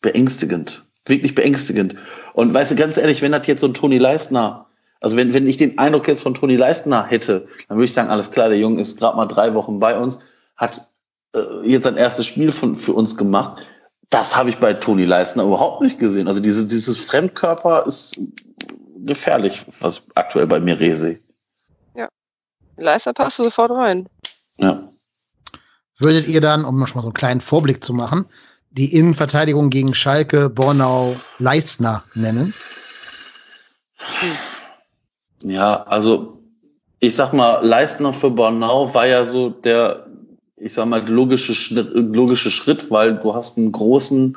beängstigend. Wirklich beängstigend. Und weißt du, ganz ehrlich, wenn das jetzt so ein Toni Leistner, also wenn, wenn ich den Eindruck jetzt von Toni Leistner hätte, dann würde ich sagen, alles klar, der Junge ist gerade mal drei Wochen bei uns, hat äh, jetzt sein erstes Spiel von, für uns gemacht. Das habe ich bei Toni Leistner überhaupt nicht gesehen. Also diese, dieses Fremdkörper ist gefährlich, was aktuell bei mir sehe. Ja. Leistner passt sofort rein. Ja würdet ihr dann, um noch mal so einen kleinen Vorblick zu machen, die Innenverteidigung gegen Schalke, Bornau, Leistner nennen? Ja, also ich sag mal, Leistner für Bornau war ja so der, ich sag mal, logische logische Schritt, weil du hast einen großen,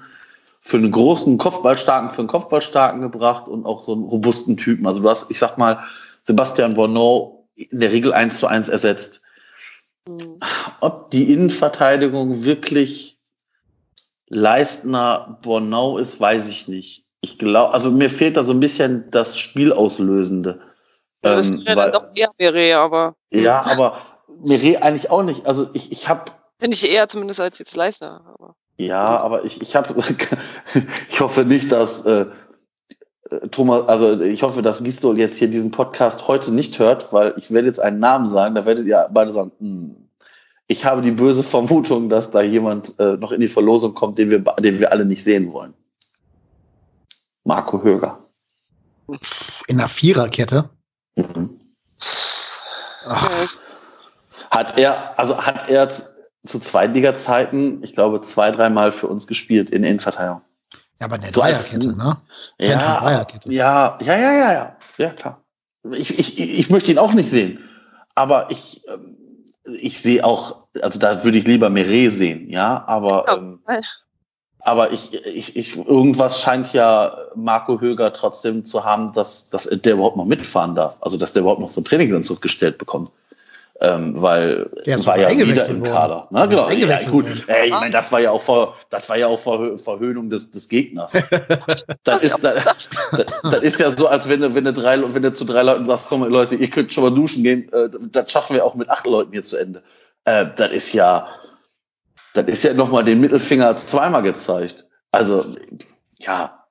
für einen großen Kopfballstarken, für einen Kopfballstarken gebracht und auch so einen robusten Typen. Also du hast, ich sag mal, Sebastian Bornau in der Regel eins zu eins ersetzt. Mhm. Ob die Innenverteidigung wirklich Leistner Bornau ist, weiß ich nicht. Ich glaube, also mir fehlt da so ein bisschen das Spielauslösende. Ja, das ähm, weil, doch eher Mire, aber. Ja, aber Mire eigentlich auch nicht. Also ich, ich habe. Finde ich eher zumindest als jetzt Leistner. Aber. Ja, aber ich, ich habe, ich hoffe nicht, dass äh, Thomas, also ich hoffe, dass Gistol jetzt hier diesen Podcast heute nicht hört, weil ich werde jetzt einen Namen sagen, da werdet ihr beide sagen, hm, ich habe die böse Vermutung, dass da jemand äh, noch in die Verlosung kommt, den wir, den wir alle nicht sehen wollen. Marco Höger. In der Viererkette? Mhm. Hat er, also hat er zu Zweitliga-Zeiten, ich glaube, zwei, dreimal für uns gespielt in Innenverteidigung. Ja, aber in der so Dreierkette, ne? Ja, Dreierkette. ja, ja, ja, ja, ja, ja, klar. Ich, ich, ich möchte ihn auch nicht sehen. Aber ich, ähm, ich sehe auch, also da würde ich lieber Meret sehen, ja, aber, ähm, aber ich, ich, ich, irgendwas scheint ja Marco Höger trotzdem zu haben, dass, dass der überhaupt noch mitfahren darf, also dass der überhaupt noch so ein Trainingsanzug gestellt bekommt ähm, weil der war ja wieder im Kader. Na, genau. Ja, gut. Ey, ich meine, das war ja auch Ver, das war ja auch Ver, Verhöhnung des, des Gegners. das, ist, das, das, ist ja so, als wenn du, wenn du drei, wenn du zu drei Leuten sagst, komm Leute, ihr könnt schon mal duschen gehen, äh, das schaffen wir auch mit acht Leuten hier zu Ende. Äh, das ist ja, das ist ja nochmal den Mittelfinger zweimal gezeigt. Also, ja.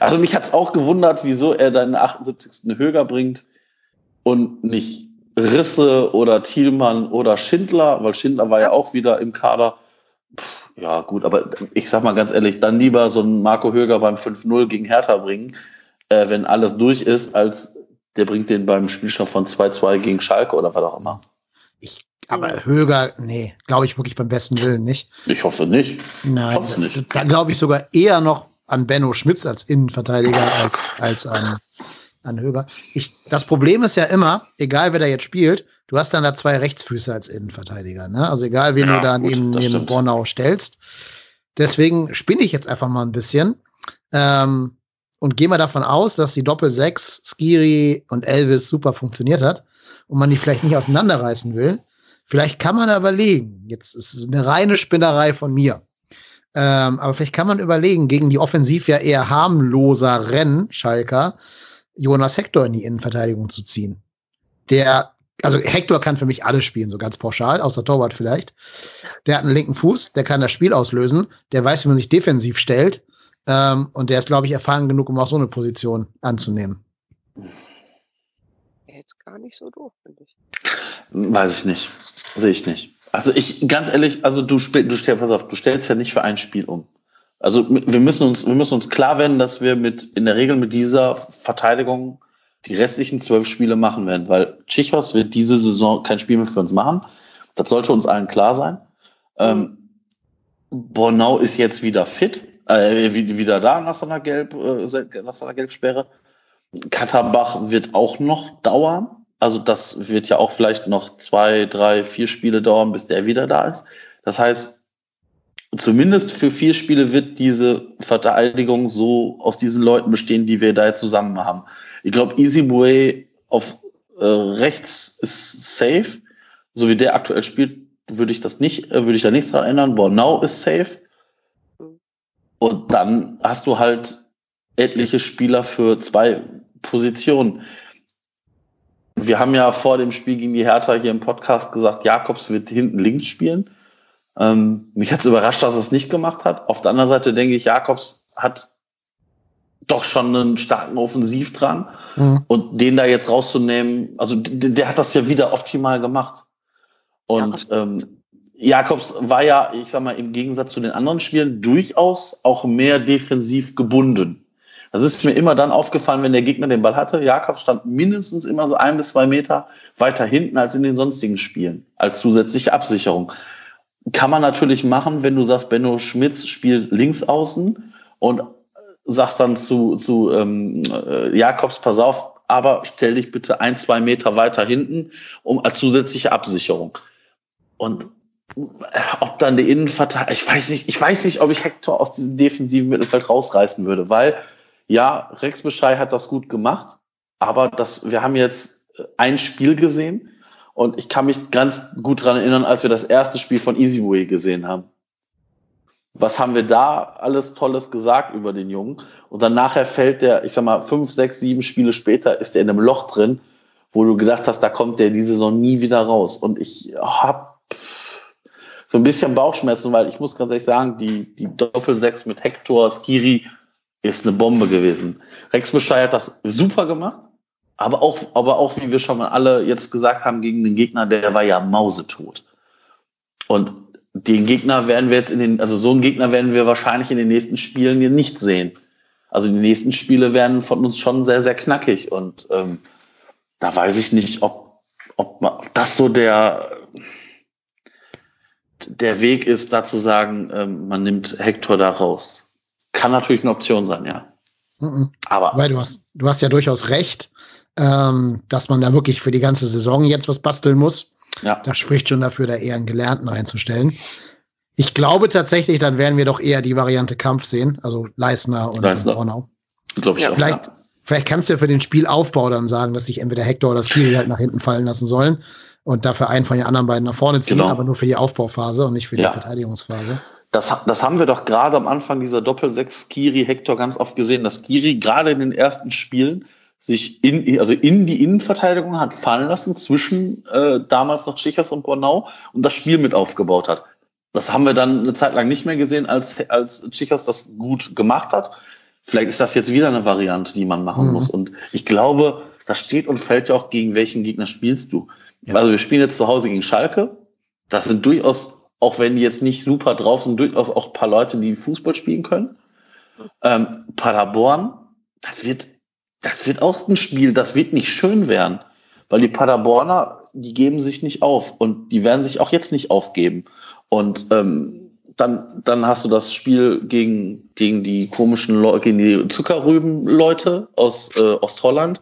Also mich hat's auch gewundert, wieso er dann 78. Höger bringt und nicht Risse oder Thielmann oder Schindler, weil Schindler war ja auch wieder im Kader. Puh, ja, gut, aber ich sag mal ganz ehrlich, dann lieber so einen Marco Höger beim 5-0 gegen Hertha bringen, äh, wenn alles durch ist, als der bringt den beim Spielstand von 2-2 gegen Schalke oder was auch immer. Ich, aber Höger, nee, glaube ich wirklich beim besten Willen nicht. Ich hoffe nicht. Nein, nicht. da glaube ich sogar eher noch an Benno Schmitz als Innenverteidiger als, als an an Höger. Ich, das Problem ist ja immer, egal wer da jetzt spielt, du hast dann da zwei Rechtsfüße als Innenverteidiger. Ne? Also egal, wen ja, du da gut, neben, neben Bornau stellst. Deswegen spinne ich jetzt einfach mal ein bisschen ähm, und gehe mal davon aus, dass die Doppel-6, Skiri und Elvis super funktioniert hat und man die vielleicht nicht auseinanderreißen will. Vielleicht kann man überlegen, jetzt ist es eine reine Spinnerei von mir. Ähm, aber vielleicht kann man überlegen, gegen die offensiv ja eher harmloser Rennen, Schalker, Jonas Hector in die Innenverteidigung zu ziehen. Der, also Hector kann für mich alles spielen, so ganz pauschal, außer Torwart vielleicht. Der hat einen linken Fuß, der kann das Spiel auslösen, der weiß, wie man sich defensiv stellt. Ähm, und der ist, glaube ich, erfahren genug, um auch so eine Position anzunehmen. Jetzt gar nicht so doof, finde ich. Weiß ich nicht. Sehe ich nicht. Also ich, ganz ehrlich, also du, du, stellst, pass auf, du stellst ja nicht für ein Spiel um. Also wir müssen uns, wir müssen uns klar werden, dass wir mit in der Regel mit dieser Verteidigung die restlichen zwölf Spiele machen werden, weil Tschichos wird diese Saison kein Spiel mehr für uns machen. Das sollte uns allen klar sein. Ähm, Bornau ist jetzt wieder fit, äh, wieder da nach seiner, Gelb, äh, nach seiner Gelbsperre. Katterbach wird auch noch dauern. Also das wird ja auch vielleicht noch zwei, drei, vier Spiele dauern, bis der wieder da ist. Das heißt, zumindest für vier Spiele wird diese Verteidigung so aus diesen Leuten bestehen, die wir da zusammen haben. Ich glaube, Easy auf äh, rechts ist safe. So wie der aktuell spielt, würde ich das nicht, äh, würde ich da nichts dran ändern. Bornau ist safe. Und dann hast du halt etliche Spieler für zwei Positionen. Wir haben ja vor dem Spiel gegen die Hertha hier im Podcast gesagt, Jakobs wird hinten links spielen. Ähm, mich hat es überrascht, dass er es nicht gemacht hat. Auf der anderen Seite denke ich, Jakobs hat doch schon einen starken Offensivdrang. Mhm. Und den da jetzt rauszunehmen, also der, der, hat das ja wieder optimal gemacht. Und ja, ähm, Jakobs war ja, ich sag mal, im Gegensatz zu den anderen Spielen durchaus auch mehr defensiv gebunden. Das ist mir immer dann aufgefallen, wenn der Gegner den Ball hatte. Jakobs stand mindestens immer so ein bis zwei Meter weiter hinten als in den sonstigen Spielen, als zusätzliche Absicherung kann man natürlich machen, wenn du sagst, Benno Schmitz spielt links außen und sagst dann zu, zu ähm, äh, Jakobs, pass auf, aber stell dich bitte ein, zwei Meter weiter hinten, um als zusätzliche Absicherung. Und äh, ob dann die Innenverteidigung, ich weiß nicht, ich weiß nicht, ob ich Hector aus diesem defensiven Mittelfeld rausreißen würde, weil ja, Rex Bescheid hat das gut gemacht, aber das, wir haben jetzt ein Spiel gesehen und ich kann mich ganz gut dran erinnern, als wir das erste Spiel von Easyway gesehen haben. Was haben wir da alles Tolles gesagt über den Jungen? Und dann nachher fällt der, ich sag mal, fünf, sechs, sieben Spiele später ist er in einem Loch drin, wo du gedacht hast, da kommt der diese Saison nie wieder raus. Und ich habe so ein bisschen Bauchschmerzen, weil ich muss ganz ehrlich sagen, die, die Doppel-Sechs mit Hector, Skiri ist eine Bombe gewesen. Rex Bescheid hat das super gemacht. Aber auch, aber auch, wie wir schon mal alle jetzt gesagt haben, gegen den Gegner, der war ja mausetot. Und den Gegner werden wir jetzt in den, also so einen Gegner werden wir wahrscheinlich in den nächsten Spielen hier nicht sehen. Also die nächsten Spiele werden von uns schon sehr, sehr knackig. Und ähm, da weiß ich nicht, ob, ob, man, ob das so der, der Weg ist, da zu sagen, ähm, man nimmt Hector da raus. Kann natürlich eine Option sein, ja. Mhm. Aber. Weil du hast, du hast ja durchaus recht ähm, dass man da wirklich für die ganze Saison jetzt was basteln muss. Ja. Das spricht schon dafür, da eher einen Gelernten einzustellen. Ich glaube tatsächlich, dann werden wir doch eher die Variante Kampf sehen, also Leisner und Leisner. Hornau. Glaube ich ja, auch. Vielleicht, ja. vielleicht kannst du ja für den Spielaufbau dann sagen, dass sich entweder Hector oder Skiri halt nach hinten fallen lassen sollen und dafür einen von den anderen beiden nach vorne ziehen, genau. aber nur für die Aufbauphase und nicht für die ja. Verteidigungsphase. Das, das haben wir doch gerade am Anfang dieser Doppel-6 Skiri Hector ganz oft gesehen, dass Skiri gerade in den ersten Spielen sich in, also in die Innenverteidigung hat fallen lassen zwischen äh, damals noch Tschichas und Bornau und das Spiel mit aufgebaut hat. Das haben wir dann eine Zeit lang nicht mehr gesehen, als, als Tschichas das gut gemacht hat. Vielleicht ist das jetzt wieder eine Variante, die man machen mhm. muss. Und ich glaube, das steht und fällt ja auch, gegen welchen Gegner spielst du. Ja. Also wir spielen jetzt zu Hause gegen Schalke. Das sind durchaus, auch wenn die jetzt nicht super drauf sind, durchaus auch ein paar Leute, die Fußball spielen können. Ähm, Paderborn, das wird das wird auch ein Spiel, das wird nicht schön werden, weil die Paderborner, die geben sich nicht auf und die werden sich auch jetzt nicht aufgeben. Und ähm, dann, dann hast du das Spiel gegen, gegen die komischen Leute, gegen die Zuckerrüben-Leute aus äh, Ostholland.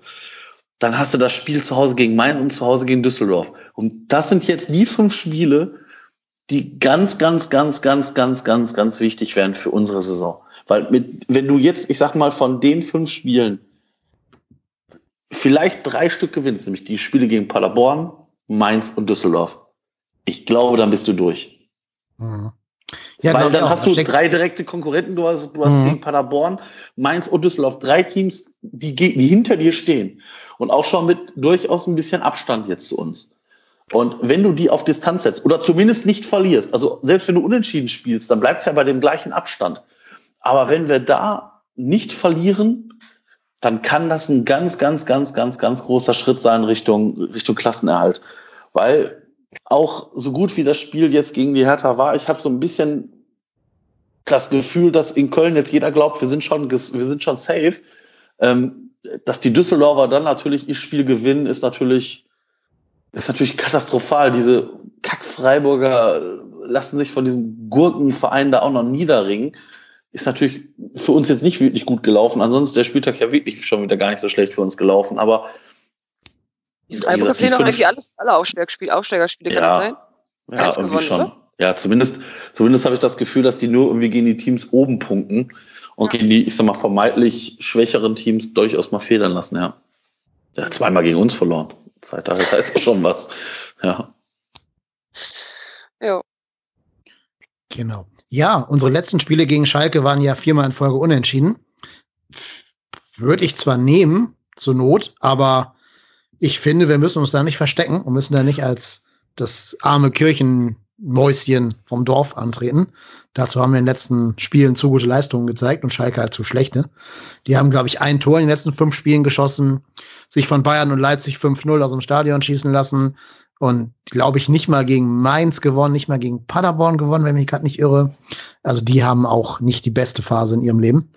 Dann hast du das Spiel zu Hause gegen Mainz und zu Hause gegen Düsseldorf. Und das sind jetzt die fünf Spiele, die ganz, ganz, ganz, ganz, ganz, ganz, ganz wichtig werden für unsere Saison. Weil mit, wenn du jetzt, ich sag mal, von den fünf Spielen vielleicht drei Stück gewinnst, nämlich die Spiele gegen Paderborn, Mainz und Düsseldorf. Ich glaube, dann bist du durch. Mhm. Ja, Weil dann hast du drei direkte Konkurrenten. Du hast, du hast mhm. gegen Paderborn, Mainz und Düsseldorf drei Teams, die, die hinter dir stehen. Und auch schon mit durchaus ein bisschen Abstand jetzt zu uns. Und wenn du die auf Distanz setzt oder zumindest nicht verlierst, also selbst wenn du unentschieden spielst, dann bleibt es ja bei dem gleichen Abstand. Aber wenn wir da nicht verlieren, dann kann das ein ganz, ganz, ganz, ganz, ganz großer Schritt sein Richtung, Richtung Klassenerhalt. Weil auch so gut wie das Spiel jetzt gegen die Hertha war, ich habe so ein bisschen das Gefühl, dass in Köln jetzt jeder glaubt, wir sind schon, wir sind schon safe. Ähm, dass die Düsseldorfer dann natürlich ihr Spiel gewinnen, ist natürlich, ist natürlich katastrophal. Diese Kack-Freiburger lassen sich von diesem Gurkenverein da auch noch niederringen ist natürlich für uns jetzt nicht wirklich gut gelaufen. Ansonsten ist der Spieltag ja wirklich schon wieder gar nicht so schlecht für uns gelaufen. Aber die Freiburger fehlen doch eigentlich alles, alle Aufsteigerspiele, Aufsteigerspiele ja, kann sein? Ja, irgendwie gewonnen, schon. Oder? Ja, zumindest, zumindest habe ich das Gefühl, dass die nur irgendwie gegen die Teams oben punkten und ja. gegen die, ich sag mal, vermeintlich schwächeren Teams durchaus mal federn lassen, ja. Der hat zweimal gegen uns verloren. Das heißt schon was. Ja. Ja. Genau. Ja, unsere letzten Spiele gegen Schalke waren ja viermal in Folge unentschieden. Würde ich zwar nehmen, zur Not, aber ich finde, wir müssen uns da nicht verstecken und müssen da nicht als das arme Kirchenmäuschen vom Dorf antreten. Dazu haben wir in den letzten Spielen zu gute Leistungen gezeigt und Schalke halt zu schlechte. Die haben, glaube ich, ein Tor in den letzten fünf Spielen geschossen, sich von Bayern und Leipzig 5-0 aus dem Stadion schießen lassen, und glaube ich nicht mal gegen Mainz gewonnen, nicht mal gegen Paderborn gewonnen, wenn mich gerade nicht irre. Also die haben auch nicht die beste Phase in ihrem Leben.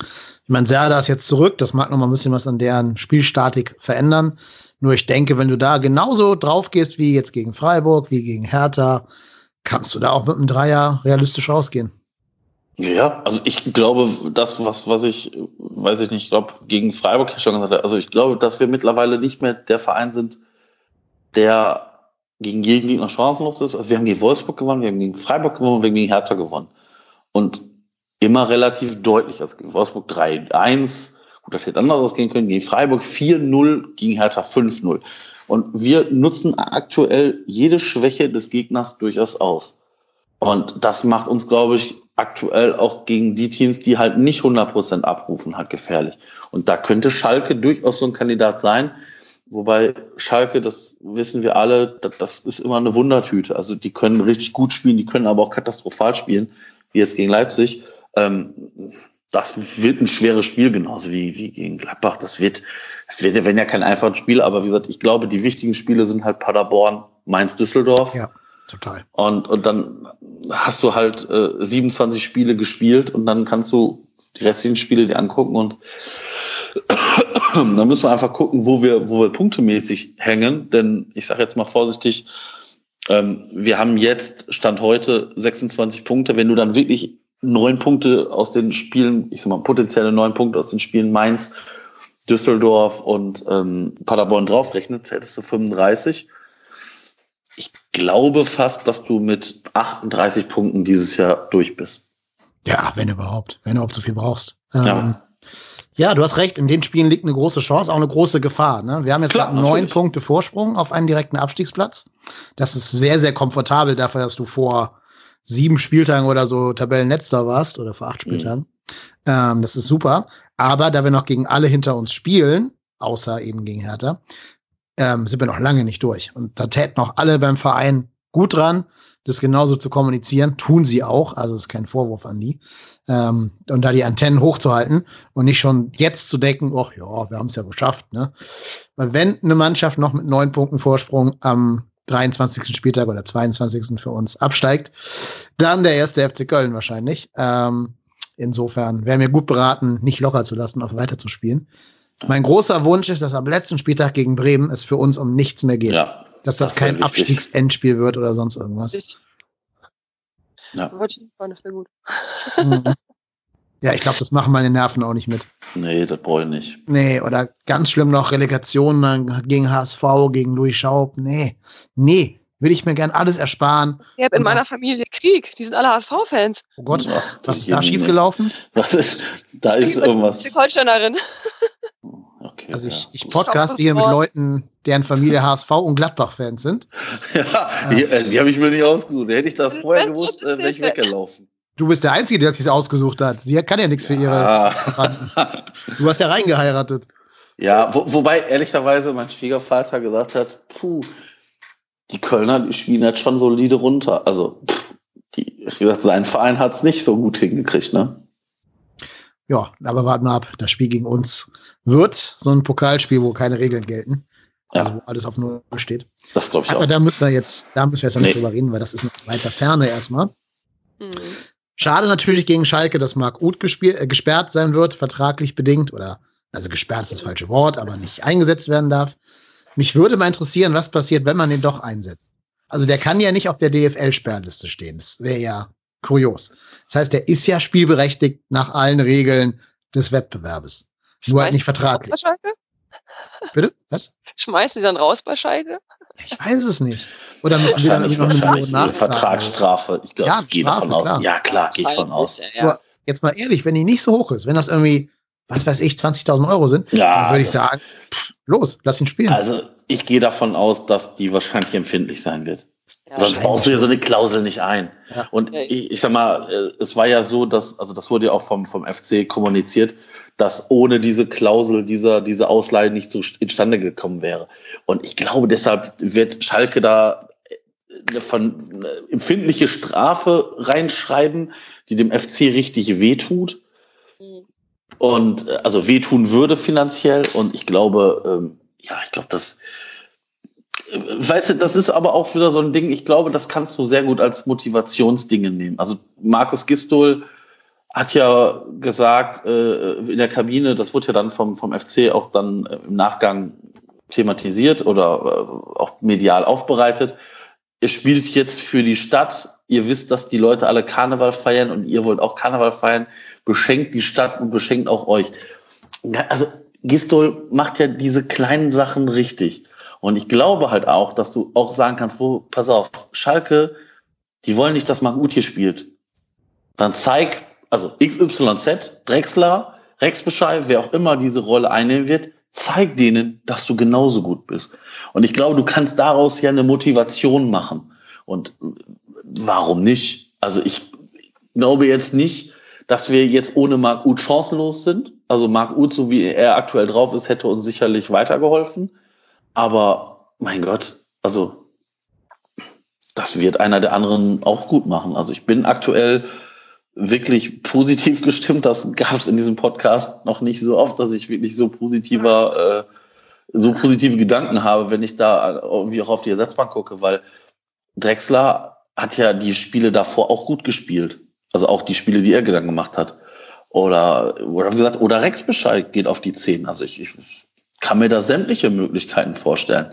Ich meine, Serda ist jetzt zurück, das mag noch mal ein bisschen was an deren Spielstatik verändern. Nur ich denke, wenn du da genauso drauf gehst wie jetzt gegen Freiburg, wie gegen Hertha, kannst du da auch mit einem Dreier realistisch rausgehen. Ja, also ich glaube, das, was, was ich, weiß ich nicht, ich glaube, gegen Freiburg schon gesagt habe, also ich glaube, dass wir mittlerweile nicht mehr der Verein sind, der gegen jeden Gegner chancenlos ist. Also wir haben gegen Wolfsburg gewonnen, wir haben gegen Freiburg gewonnen, wir haben gegen Hertha gewonnen. Und immer relativ deutlich. Also gegen Wolfsburg 3-1, gut, das hätte anders ausgehen können, gegen Freiburg 4-0, gegen Hertha 5-0. Und wir nutzen aktuell jede Schwäche des Gegners durchaus aus. Und das macht uns, glaube ich, aktuell auch gegen die Teams, die halt nicht 100% abrufen, halt gefährlich. Und da könnte Schalke durchaus so ein Kandidat sein. Wobei Schalke, das wissen wir alle, das ist immer eine Wundertüte. Also die können richtig gut spielen, die können aber auch katastrophal spielen, wie jetzt gegen Leipzig. Ähm, das wird ein schweres Spiel, genauso wie, wie gegen Gladbach. Das wird, das wird, wenn ja kein einfaches Spiel, aber wie gesagt, ich glaube, die wichtigen Spiele sind halt Paderborn, Mainz, Düsseldorf. Ja, total. Und, und dann hast du halt äh, 27 Spiele gespielt und dann kannst du die restlichen Spiele dir angucken und dann müssen wir einfach gucken, wo wir, wo wir punktemäßig hängen. Denn ich sage jetzt mal vorsichtig, ähm, wir haben jetzt, Stand heute, 26 Punkte. Wenn du dann wirklich neun Punkte aus den Spielen, ich sag mal potenzielle neun Punkte aus den Spielen Mainz, Düsseldorf und ähm, Paderborn draufrechnet, hättest du 35. Ich glaube fast, dass du mit 38 Punkten dieses Jahr durch bist. Ja, wenn überhaupt, wenn du überhaupt so viel brauchst. Ähm, ja. Ja. du hast recht, in den Spielen liegt eine große Chance, auch eine große Gefahr. Ne? Wir haben jetzt Klar, neun Punkte Vorsprung auf einen direkten Abstiegsplatz. Das ist sehr, sehr komfortabel dafür, dass du vor sieben Spieltagen oder so Tabellenletzter warst oder vor acht mhm. Spieltagen. Mhm. Ähm, das ist super. Aber da wir noch gegen alle hinter uns spielen, außer eben gegen Hertha, ähm, sind wir noch lange nicht durch. Und da täten auch alle beim Verein gut dran, das genauso zu kommunizieren. Tun sie auch, also ist kein Vorwurf an die. Ähm, und da die Antennen hochzuhalten und nicht schon jetzt zu denken, ach ja, wir haben es ja geschafft. Ne? Weil wenn eine Mannschaft noch mit neun Punkten Vorsprung am 23. Spieltag oder 22. für uns absteigt, dann der erste FC Köln wahrscheinlich. Ähm, insofern wäre mir gut beraten, nicht locker zu lassen, auch weiter zu spielen. Mein großer Wunsch ist, dass am letzten Spieltag gegen Bremen es für uns um nichts mehr geht. Ja, dass das, das kein Abstiegsendspiel wird oder sonst irgendwas. Ja. Das wäre gut. Mhm. Ja, ich glaube, das machen meine Nerven auch nicht mit. Nee, das brauche ich nicht. Nee, oder ganz schlimm noch Relegationen gegen HSV, gegen Louis Schaub. Nee, nee, will ich mir gern alles ersparen. Ich habe in meiner Familie Krieg. Die sind alle HSV-Fans. Oh Gott, was, was ist da schiefgelaufen? Was ist, da ist irgendwas. Die Holsteinerin. Okay, also ich, ich podcaste hier mit Leuten, deren Familie HSV und Gladbach-Fans sind. Ja, die, äh, die habe ich mir nicht ausgesucht. Hätte ich das vorher gewusst, äh, wäre ich weggelaufen. Du bist der Einzige, der sich ausgesucht hat. Sie kann ja nichts für ihre. du hast ja reingeheiratet. Ja, wo, wobei ehrlicherweise mein Schwiegervater gesagt hat, puh, die Kölner, die spielen jetzt schon solide runter. Also, pff, die, wie gesagt, sein Verein hat es nicht so gut hingekriegt, ne? Ja, aber warten wir ab. Das Spiel gegen uns wird so ein Pokalspiel, wo keine Regeln gelten. Also ja. wo alles auf Null steht. Das glaube ich aber auch. Aber da müssen wir jetzt, da müssen wir jetzt noch nee. nicht drüber reden, weil das ist noch weiter Ferne erstmal. Mhm. Schade natürlich gegen Schalke, dass Marc Uth äh, gesperrt sein wird, vertraglich bedingt, oder also gesperrt ist das falsche Wort, aber nicht eingesetzt werden darf. Mich würde mal interessieren, was passiert, wenn man den doch einsetzt. Also der kann ja nicht auf der DFL-Sperrliste stehen. Das wäre ja kurios. Das heißt, der ist ja spielberechtigt nach allen Regeln des Wettbewerbs. Nur halt nicht vertraglich. Bitte? Was? Schmeißen die dann raus bei Schalke? Ich weiß es nicht. Oder müssen wir dann noch eine Million Vertragsstrafe. Ich glaube, ja, ich gehe davon aus. Ja, klar, gehe ich von aus. Ja. Jetzt mal ehrlich, wenn die nicht so hoch ist, wenn das irgendwie, was weiß ich, 20.000 Euro sind, ja, dann würde ich sagen, pff, los, lass ihn spielen. Also ich gehe davon aus, dass die wahrscheinlich empfindlich sein wird. Ja, Sonst baust du ja so eine Klausel nicht ein. Ja. Und ich, ich sag mal, äh, es war ja so, dass, also das wurde ja auch vom, vom FC kommuniziert, dass ohne diese Klausel dieser, diese Ausleihe nicht so instande gekommen wäre. Und ich glaube, deshalb wird Schalke da eine, von, eine empfindliche Strafe reinschreiben, die dem FC richtig wehtut. Mhm. Und äh, also wehtun würde finanziell. Und ich glaube, ähm, ja, ich glaube, das, äh, weißt du, das ist aber auch wieder so ein Ding, ich glaube, das kannst du sehr gut als Motivationsdinge nehmen. Also Markus Gistol hat ja gesagt äh, in der Kabine, das wurde ja dann vom, vom FC auch dann äh, im Nachgang thematisiert oder äh, auch medial aufbereitet. ihr spielt jetzt für die Stadt, ihr wisst, dass die Leute alle Karneval feiern und ihr wollt auch Karneval feiern, beschenkt die Stadt und beschenkt auch euch. Also Gistol macht ja diese kleinen Sachen richtig. Und ich glaube halt auch, dass du auch sagen kannst, wo, pass auf, Schalke, die wollen nicht, dass Marc Uth hier spielt. Dann zeig, also XYZ, Drexler, Rex Bescheid, wer auch immer diese Rolle einnehmen wird, zeig denen, dass du genauso gut bist. Und ich glaube, du kannst daraus ja eine Motivation machen. Und warum nicht? Also ich glaube jetzt nicht, dass wir jetzt ohne Marc Uth chancenlos sind. Also Marc Uth, so wie er aktuell drauf ist, hätte uns sicherlich weitergeholfen. Aber mein Gott, also das wird einer der anderen auch gut machen. Also ich bin aktuell wirklich positiv gestimmt. Das gab es in diesem Podcast noch nicht so oft, dass ich wirklich so positiver, äh, so positive Gedanken habe, wenn ich da irgendwie auch auf die Ersatzbank gucke, weil Drexler hat ja die Spiele davor auch gut gespielt. Also auch die Spiele, die er Gedanken gemacht hat. Oder, oder gesagt, oder Rex Bescheid geht auf die 10. Also ich, ich kann mir da sämtliche Möglichkeiten vorstellen.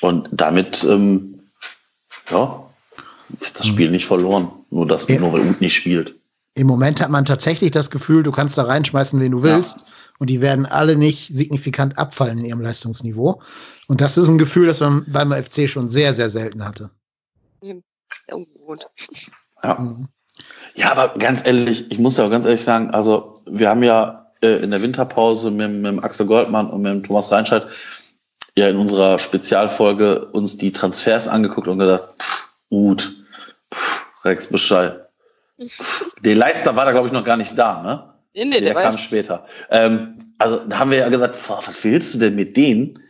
Und damit, ähm, ja, ist das Spiel nicht verloren. Nur, dass ja. nur weil Ut nicht spielt. Im Moment hat man tatsächlich das Gefühl, du kannst da reinschmeißen, wen du willst. Ja. Und die werden alle nicht signifikant abfallen in ihrem Leistungsniveau. Und das ist ein Gefühl, das man beim FC schon sehr, sehr selten hatte. Ungewohnt. Ja. Mhm. ja, aber ganz ehrlich, ich muss ja auch ganz ehrlich sagen, also wir haben ja äh, in der Winterpause mit, mit Axel Goldmann und mit Thomas Reinscheid ja in unserer Spezialfolge uns die Transfers angeguckt und gedacht, pff, gut, pff, Rex Bescheid. Der Leister war da, glaube ich, noch gar nicht da, ne? Nee, nee, der, der kam später. Ähm, also da haben wir ja gesagt, boah, was willst du denn mit denen?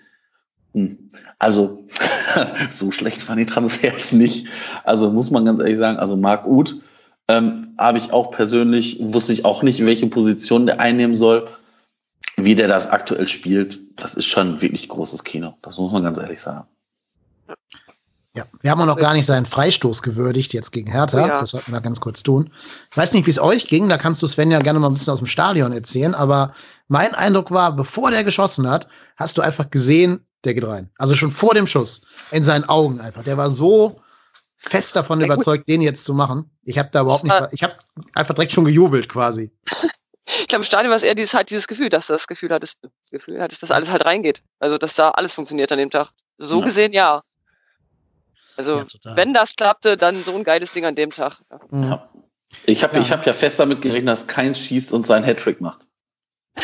Hm. Also, so schlecht waren die Transfers nicht. Also muss man ganz ehrlich sagen, also Marc Uth ähm, habe ich auch persönlich, wusste ich auch nicht, welche Position der einnehmen soll. Wie der das aktuell spielt, das ist schon wirklich großes Kino. Das muss man ganz ehrlich sagen. Ja, wir haben auch noch gar nicht seinen Freistoß gewürdigt jetzt gegen Hertha. Ja. Das sollten wir ganz kurz tun. Ich weiß nicht, wie es euch ging. Da kannst du Sven ja gerne mal ein bisschen aus dem Stadion erzählen. Aber mein Eindruck war, bevor der geschossen hat, hast du einfach gesehen, der geht rein. Also schon vor dem Schuss. In seinen Augen einfach. Der war so fest davon ja, überzeugt, den jetzt zu machen. Ich habe da überhaupt nicht, ich habe einfach direkt schon gejubelt quasi. ich glaube, im Stadion war es eher dieses, halt dieses Gefühl, dass du das Gefühl hattest, Gefühl hattest, dass alles halt reingeht. Also, dass da alles funktioniert an dem Tag. So ja. gesehen, ja. Also, ja, wenn das klappte, dann so ein geiles Ding an dem Tag. Ja. Ich habe ja. hab ja fest damit gerechnet, dass keins schießt und seinen Hattrick macht.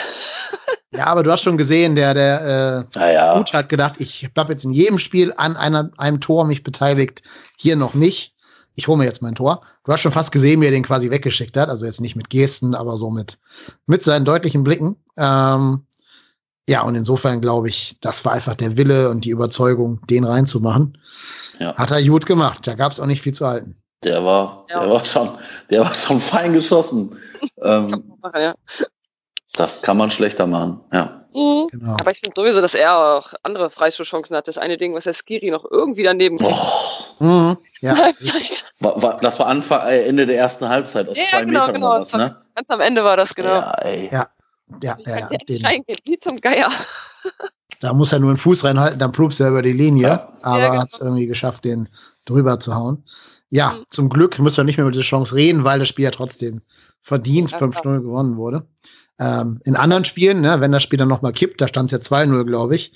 Ja, aber du hast schon gesehen, der, der äh, ah, ja. Gut hat gedacht, ich habe jetzt in jedem Spiel an einer, einem Tor mich beteiligt, hier noch nicht. Ich hole mir jetzt mein Tor. Du hast schon fast gesehen, wie er den quasi weggeschickt hat. Also jetzt nicht mit Gesten, aber so mit, mit seinen deutlichen Blicken. Ähm, ja, und insofern glaube ich, das war einfach der Wille und die Überzeugung, den reinzumachen. Ja. Hat er gut gemacht. Da gab es auch nicht viel zu halten. Der war, ja. der war schon, der war schon fein geschossen. ähm, ja. Das kann man schlechter machen, ja. Mhm. Genau. Aber ich finde sowieso, dass er auch andere Freistoßchancen hat. Das eine Ding, was der Skiri noch irgendwie daneben kriegt. Mhm. Ja. War, war, das war Anfang, äh, Ende der ersten Halbzeit aus ja, zwei genau, Metern genau. oder was, ne? Ganz am Ende war das, genau. Ja, ey. ja. Ja, ja, ja. Den, wie zum Geier. Da muss er nur einen Fuß reinhalten, dann plumpst er über die Linie, ja. aber ja, genau. hat es irgendwie geschafft, den drüber zu hauen. Ja, mhm. zum Glück müssen wir nicht mehr über diese Chance reden, weil das Spiel ja trotzdem verdient 5-0 gewonnen wurde. Ähm, in anderen Spielen, ne, wenn das Spiel dann nochmal kippt, da stand es ja 2-0, glaube ich.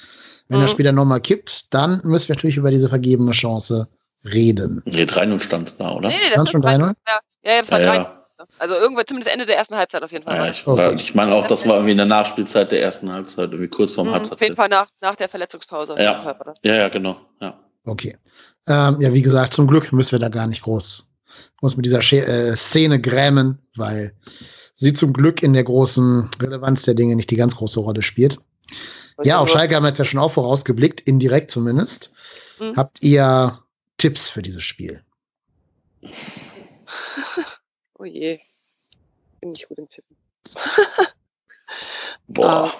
Wenn mhm. das Spiel dann nochmal kippt, dann müssen wir natürlich über diese vergebene Chance reden. Nee, 3-0 stand da, oder? Nee, nee, das schon 3-0? Ja, ja, das war ja, 3 ja. Also irgendwo zumindest Ende der ersten Halbzeit auf jeden Fall. Ja, ich, okay. ich meine auch, das war irgendwie in der Nachspielzeit der ersten Halbzeit, irgendwie kurz vorm mhm, Halbzeit. Auf jeden Fall nach, nach der Verletzungspause. Ja, ja, ja, genau. Ja. Okay. Ähm, ja, wie gesagt, zum Glück müssen wir da gar nicht groß uns mit dieser äh, Szene grämen, weil sie zum Glück in der großen Relevanz der Dinge nicht die ganz große Rolle spielt. Ja, auf Schalke haben wir jetzt ja schon auch vorausgeblickt, indirekt zumindest. Mhm. Habt ihr Tipps für dieses Spiel? oh je. Bin nicht gut im Tippen. Boah. Uh,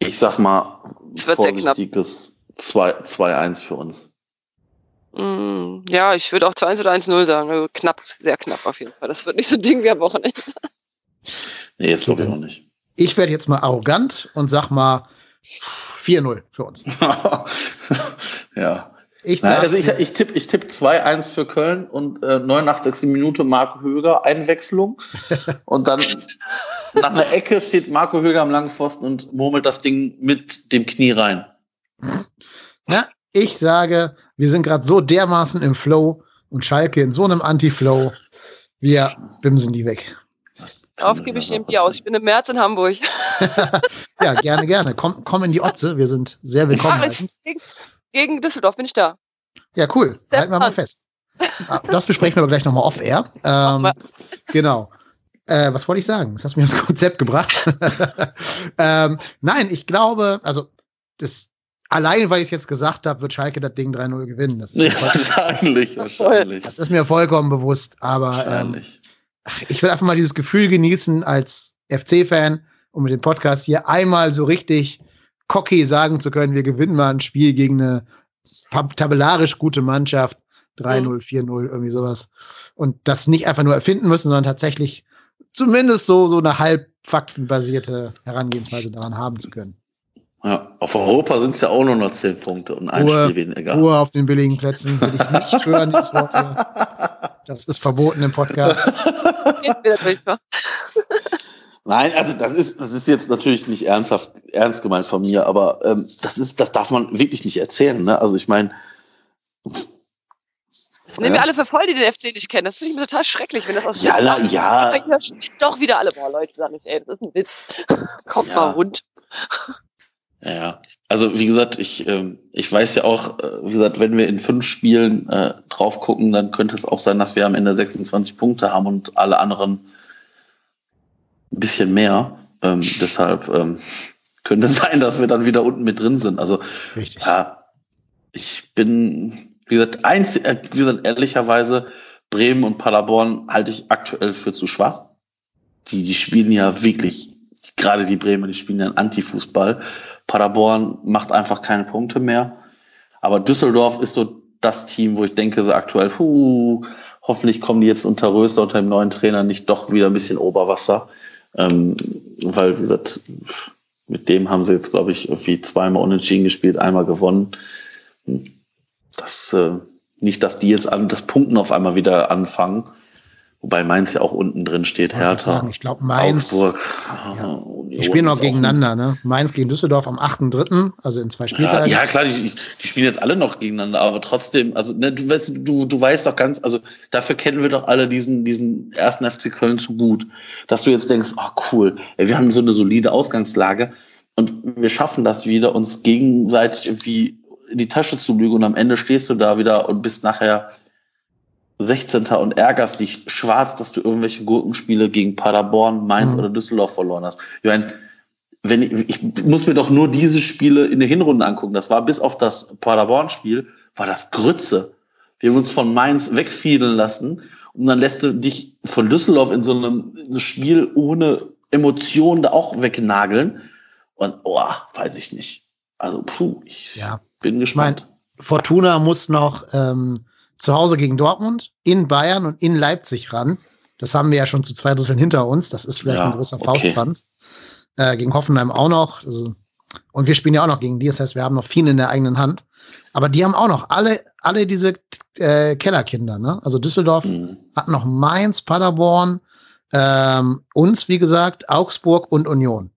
ich sag mal, vorsichtiges 2-1 für uns. Mm, ja, ich würde auch 2-1 oder 1-0 sagen. Also knapp, sehr knapp auf jeden Fall. Das wird nicht so ein Ding wie am Wochenende. Nee, jetzt glaube ich noch nicht. Ich werde jetzt mal arrogant und sag mal 4-0 für uns. ja. Ich Nein, also ich, ich tippe ich tipp 2-1 für Köln und äh, 89. Minute Marco Höger Einwechslung. und dann nach einer Ecke steht Marco Höger am langen Pfosten und murmelt das Ding mit dem Knie rein. Na, ich sage, wir sind gerade so dermaßen im Flow und Schalke in so einem Anti-Flow. Wir bimsen die weg. Darauf gebe ich dem Bier aus. Ich bin im März in Hamburg. ja, gerne, gerne. Komm, komm in die Otze. Wir sind sehr willkommen. Gegen, gegen Düsseldorf bin ich da. Ja, cool. Sehr Halten wir mal fest. Ah, das besprechen wir aber gleich nochmal off-air. Ähm, genau. Äh, was wollte ich sagen? Das hast du mir ins Konzept gebracht. ähm, nein, ich glaube, also das, allein weil ich es jetzt gesagt habe, wird Schalke das Ding 3-0 gewinnen. Das ist ja, wahrscheinlich, wahrscheinlich. Das ist mir vollkommen bewusst, aber ähm, ich will einfach mal dieses Gefühl genießen als FC-Fan um mit dem Podcast hier einmal so richtig cocky sagen zu können, wir gewinnen mal ein Spiel gegen eine tabellarisch gute Mannschaft. 3-0, 4-0, irgendwie sowas. Und das nicht einfach nur erfinden müssen, sondern tatsächlich zumindest so, so eine halb faktenbasierte Herangehensweise daran haben zu können. Ja, auf Europa sind es ja auch nur noch zehn Punkte und ein Ruhe, Spiel weniger. Ruhe auf den billigen Plätzen will ich nicht hören, dieses Wort hier. Das ist verboten im Podcast. Nein, also das ist, das ist jetzt natürlich nicht ernsthaft, ernst gemeint von mir, aber ähm, das ist, das darf man wirklich nicht erzählen. Ne? Also ich meine. Das nehmen wir alle für voll, die den FC nicht kennen. Das finde ich mir total schrecklich, wenn das aus Ja, na, ja. Doch wieder alle, boah, Leute, sagen nicht, ey, das ist ein Witz. Kommt ja. mal rund. Ja, also wie gesagt, ich, äh, ich weiß ja auch, äh, wie gesagt, wenn wir in fünf Spielen äh, drauf gucken, dann könnte es auch sein, dass wir am Ende 26 Punkte haben und alle anderen ein bisschen mehr. Ähm, deshalb ähm, könnte es sein, dass wir dann wieder unten mit drin sind. Also Richtig. ja, ich bin, wie gesagt, einz äh, wie gesagt, ehrlicherweise, Bremen und Paderborn halte ich aktuell für zu schwach. Die, die spielen ja wirklich, gerade die Bremer, die spielen einen Antifußball. Paderborn macht einfach keine Punkte mehr. Aber Düsseldorf ist so das Team, wo ich denke, so aktuell, puh, hoffentlich kommen die jetzt unter Röster, unter dem neuen Trainer nicht doch wieder ein bisschen Oberwasser. Ähm, weil, wie gesagt, mit dem haben sie jetzt, glaube ich, irgendwie zweimal unentschieden gespielt, einmal gewonnen. Das, äh, nicht, dass die jetzt an das Punkten auf einmal wieder anfangen. Wobei Mainz ja auch unten drin steht, Hertha. Ich, ich glaube, Mainz. Augsburg. Ja. Die spielen auch gegeneinander, ne? Mainz gegen Düsseldorf am 8.3., also in zwei Spieltagen. Ja, ja klar, die, die, spielen jetzt alle noch gegeneinander, aber trotzdem, also ne, du, weißt, du, du weißt doch ganz, also dafür kennen wir doch alle diesen, diesen ersten FC Köln zu gut, dass du jetzt denkst, oh cool, ey, wir haben so eine solide Ausgangslage und wir schaffen das wieder, uns gegenseitig irgendwie in die Tasche zu lügen und am Ende stehst du da wieder und bist nachher 16. und ärgerst dich schwarz, dass du irgendwelche Gurkenspiele gegen Paderborn, Mainz mhm. oder Düsseldorf verloren hast. Ich meine, wenn ich, ich muss mir doch nur diese Spiele in der Hinrunde angucken. Das war bis auf das Paderborn-Spiel, war das Grütze. Wir haben uns von Mainz wegfielen lassen und dann lässt du dich von Düsseldorf in so einem so Spiel ohne Emotionen da auch wegnageln. Und, oh, weiß ich nicht. Also, puh, ich ja. bin gespannt. Ich mein, Fortuna muss noch ähm, zu Hause gegen Dortmund, in Bayern und in Leipzig ran. Das haben wir ja schon zu zwei Dritteln hinter uns. Das ist vielleicht ja, ein großer okay. Faustbrand. Äh, gegen Hoffenheim auch noch. Also, und wir spielen ja auch noch gegen die. Das heißt, wir haben noch viel in der eigenen Hand. Aber die haben auch noch alle, alle diese äh, Kellerkinder. Ne? Also Düsseldorf mhm. hat noch Mainz, Paderborn, ähm, uns, wie gesagt, Augsburg und Union.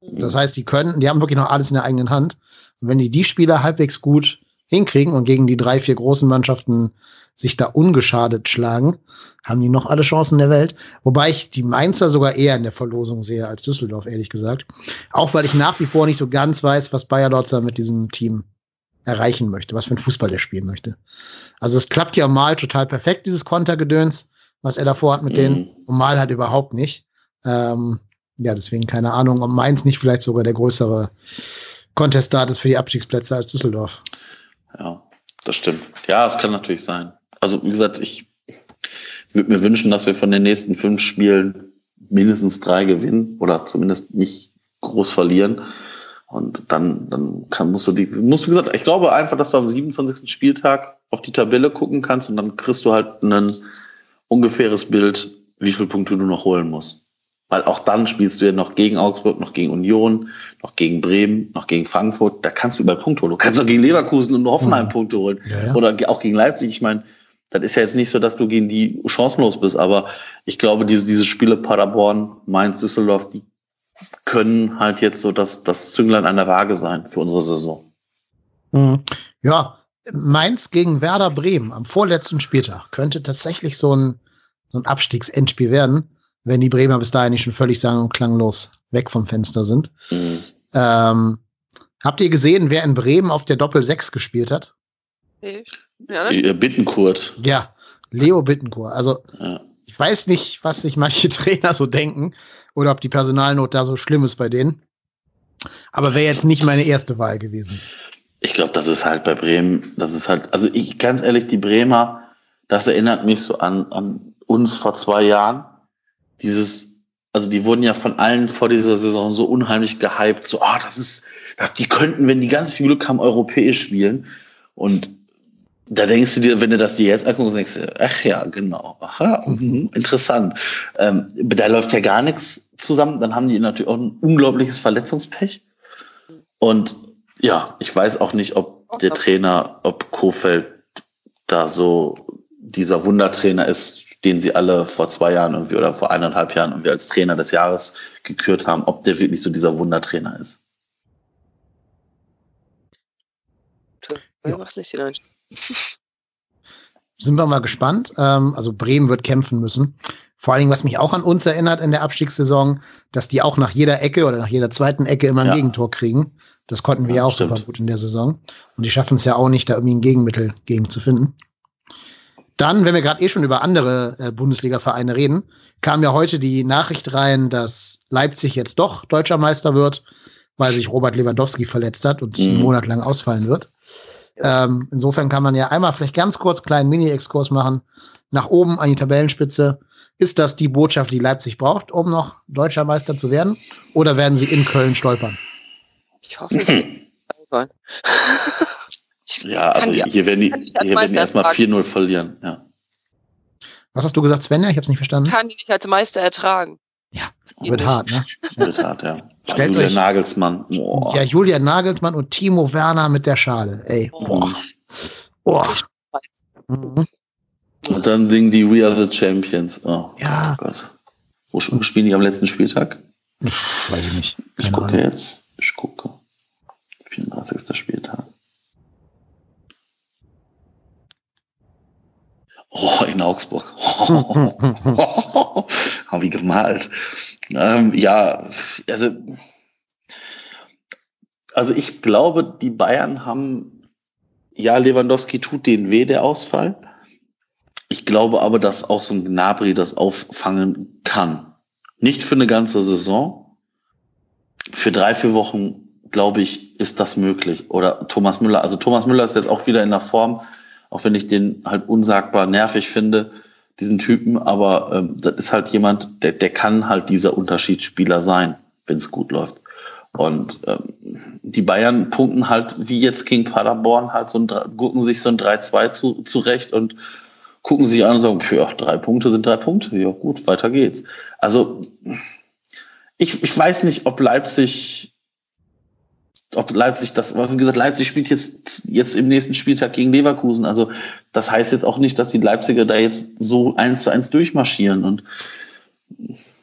Mhm. Das heißt, die können, die haben wirklich noch alles in der eigenen Hand. Und wenn die die Spieler halbwegs gut hinkriegen und gegen die drei, vier großen Mannschaften sich da ungeschadet schlagen, haben die noch alle Chancen der Welt. Wobei ich die Mainzer sogar eher in der Verlosung sehe als Düsseldorf, ehrlich gesagt. Auch weil ich nach wie vor nicht so ganz weiß, was Bayer Lotzer mit diesem Team erreichen möchte, was für ein Fußball der spielen möchte. Also es klappt ja mal total perfekt, dieses Kontergedöns, was er davor hat mit mhm. denen, und mal halt überhaupt nicht. Ähm, ja, deswegen keine Ahnung, ob Mainz nicht vielleicht sogar der größere Contestat ist für die Abstiegsplätze als Düsseldorf. Ja, das stimmt. Ja, es kann natürlich sein. Also, wie gesagt, ich würde mir wünschen, dass wir von den nächsten fünf Spielen mindestens drei gewinnen oder zumindest nicht groß verlieren. Und dann, dann kann, musst du die, musst du gesagt, ich glaube einfach, dass du am 27. Spieltag auf die Tabelle gucken kannst und dann kriegst du halt ein ungefähres Bild, wie viele Punkte du noch holen musst. Weil auch dann spielst du ja noch gegen Augsburg, noch gegen Union, noch gegen Bremen, noch gegen Frankfurt. Da kannst du überall Punkte holen. Du kannst auch gegen Leverkusen und Hoffenheim mhm. Punkte holen. Ja, ja. Oder auch gegen Leipzig. Ich meine, das ist ja jetzt nicht so, dass du gegen die chancenlos bist. Aber ich glaube, diese, diese Spiele Paderborn, Mainz, Düsseldorf, die können halt jetzt so das, das Zünglein an der Waage sein für unsere Saison. Mhm. Ja, Mainz gegen Werder Bremen am vorletzten Spieltag könnte tatsächlich so ein, so ein Abstiegsendspiel werden wenn die Bremer bis dahin nicht schon völlig sang- und klanglos weg vom Fenster sind. Mhm. Ähm, habt ihr gesehen, wer in Bremen auf der Doppel 6 gespielt hat? Ja, äh, Bittenkurt. Ja, Leo Bittenkurt. Also, ja. ich weiß nicht, was sich manche Trainer so denken oder ob die Personalnot da so schlimm ist bei denen. Aber wäre jetzt nicht meine erste Wahl gewesen. Ich glaube, das ist halt bei Bremen, das ist halt, also ich ganz ehrlich, die Bremer, das erinnert mich so an, an uns vor zwei Jahren dieses, also die wurden ja von allen vor dieser Saison so unheimlich gehypt, so, ah, oh, das ist, das, die könnten, wenn die ganz viel Glück haben, europäisch spielen. Und da denkst du dir, wenn du das dir jetzt anguckst, denkst du, ach ja, genau, aha, mhm, interessant. Ähm, da läuft ja gar nichts zusammen. Dann haben die natürlich auch ein unglaubliches Verletzungspech. Und ja, ich weiß auch nicht, ob der Trainer, ob Kofeld da so dieser Wundertrainer ist, den sie alle vor zwei Jahren irgendwie oder vor eineinhalb Jahren irgendwie als Trainer des Jahres gekürt haben, ob der wirklich so dieser Wundertrainer ist. Ja. Sind wir mal gespannt. Ähm, also Bremen wird kämpfen müssen. Vor allen Dingen, was mich auch an uns erinnert in der Abstiegssaison, dass die auch nach jeder Ecke oder nach jeder zweiten Ecke immer ein ja. Gegentor kriegen. Das konnten wir ja, auch stimmt. super gut in der Saison. Und die schaffen es ja auch nicht, da irgendwie ein Gegenmittel gegen zu finden. Dann, wenn wir gerade eh schon über andere äh, Bundesliga-Vereine reden, kam ja heute die Nachricht rein, dass Leipzig jetzt doch deutscher Meister wird, weil sich Robert Lewandowski verletzt hat und mhm. einen Monat lang ausfallen wird. Ähm, insofern kann man ja einmal vielleicht ganz kurz kleinen Mini-Exkurs machen. Nach oben an die Tabellenspitze. Ist das die Botschaft, die Leipzig braucht, um noch deutscher Meister zu werden? Oder werden sie in Köln stolpern? Ich hoffe, sie stolpern. Ja, also hier werden die, hier werden die erstmal 4-0 verlieren. Ja. Was hast du gesagt, Svenja? Ich habe es nicht verstanden. Kann die nicht als Meister ertragen. Ja, wird hart, ne? Wird hart, ja. Stellt Julian euch, Nagelsmann. Boah. Ja, Julian Nagelsmann und Timo Werner mit der Schale. Ey, oh. boah. Boah. Mhm. Und dann singen die We Are the Champions. Oh, ja. Gott. Wo spielen die am letzten Spieltag? Weiß ich nicht. Keine ich gucke Ahnung. jetzt. Ich gucke. 34. Spieltag. Oh, in Augsburg. Habe ich gemalt. Ähm, ja, also, also ich glaube, die Bayern haben, ja, Lewandowski tut denen weh, der Ausfall. Ich glaube aber, dass auch so ein Gnabry das auffangen kann. Nicht für eine ganze Saison. Für drei, vier Wochen, glaube ich, ist das möglich. Oder Thomas Müller. Also Thomas Müller ist jetzt auch wieder in der Form auch wenn ich den halt unsagbar nervig finde, diesen Typen, aber ähm, das ist halt jemand, der, der kann halt dieser Unterschiedsspieler sein, wenn es gut läuft. Und ähm, die Bayern punkten halt wie jetzt gegen Paderborn halt so ein, gucken sich so ein 3-2 zu, zurecht und gucken sich an und sagen, ja, drei Punkte sind drei Punkte, ja gut, weiter geht's. Also ich, ich weiß nicht, ob Leipzig ob Leipzig das, wie gesagt, Leipzig spielt jetzt, jetzt im nächsten Spieltag gegen Leverkusen. Also das heißt jetzt auch nicht, dass die Leipziger da jetzt so eins zu eins durchmarschieren. Und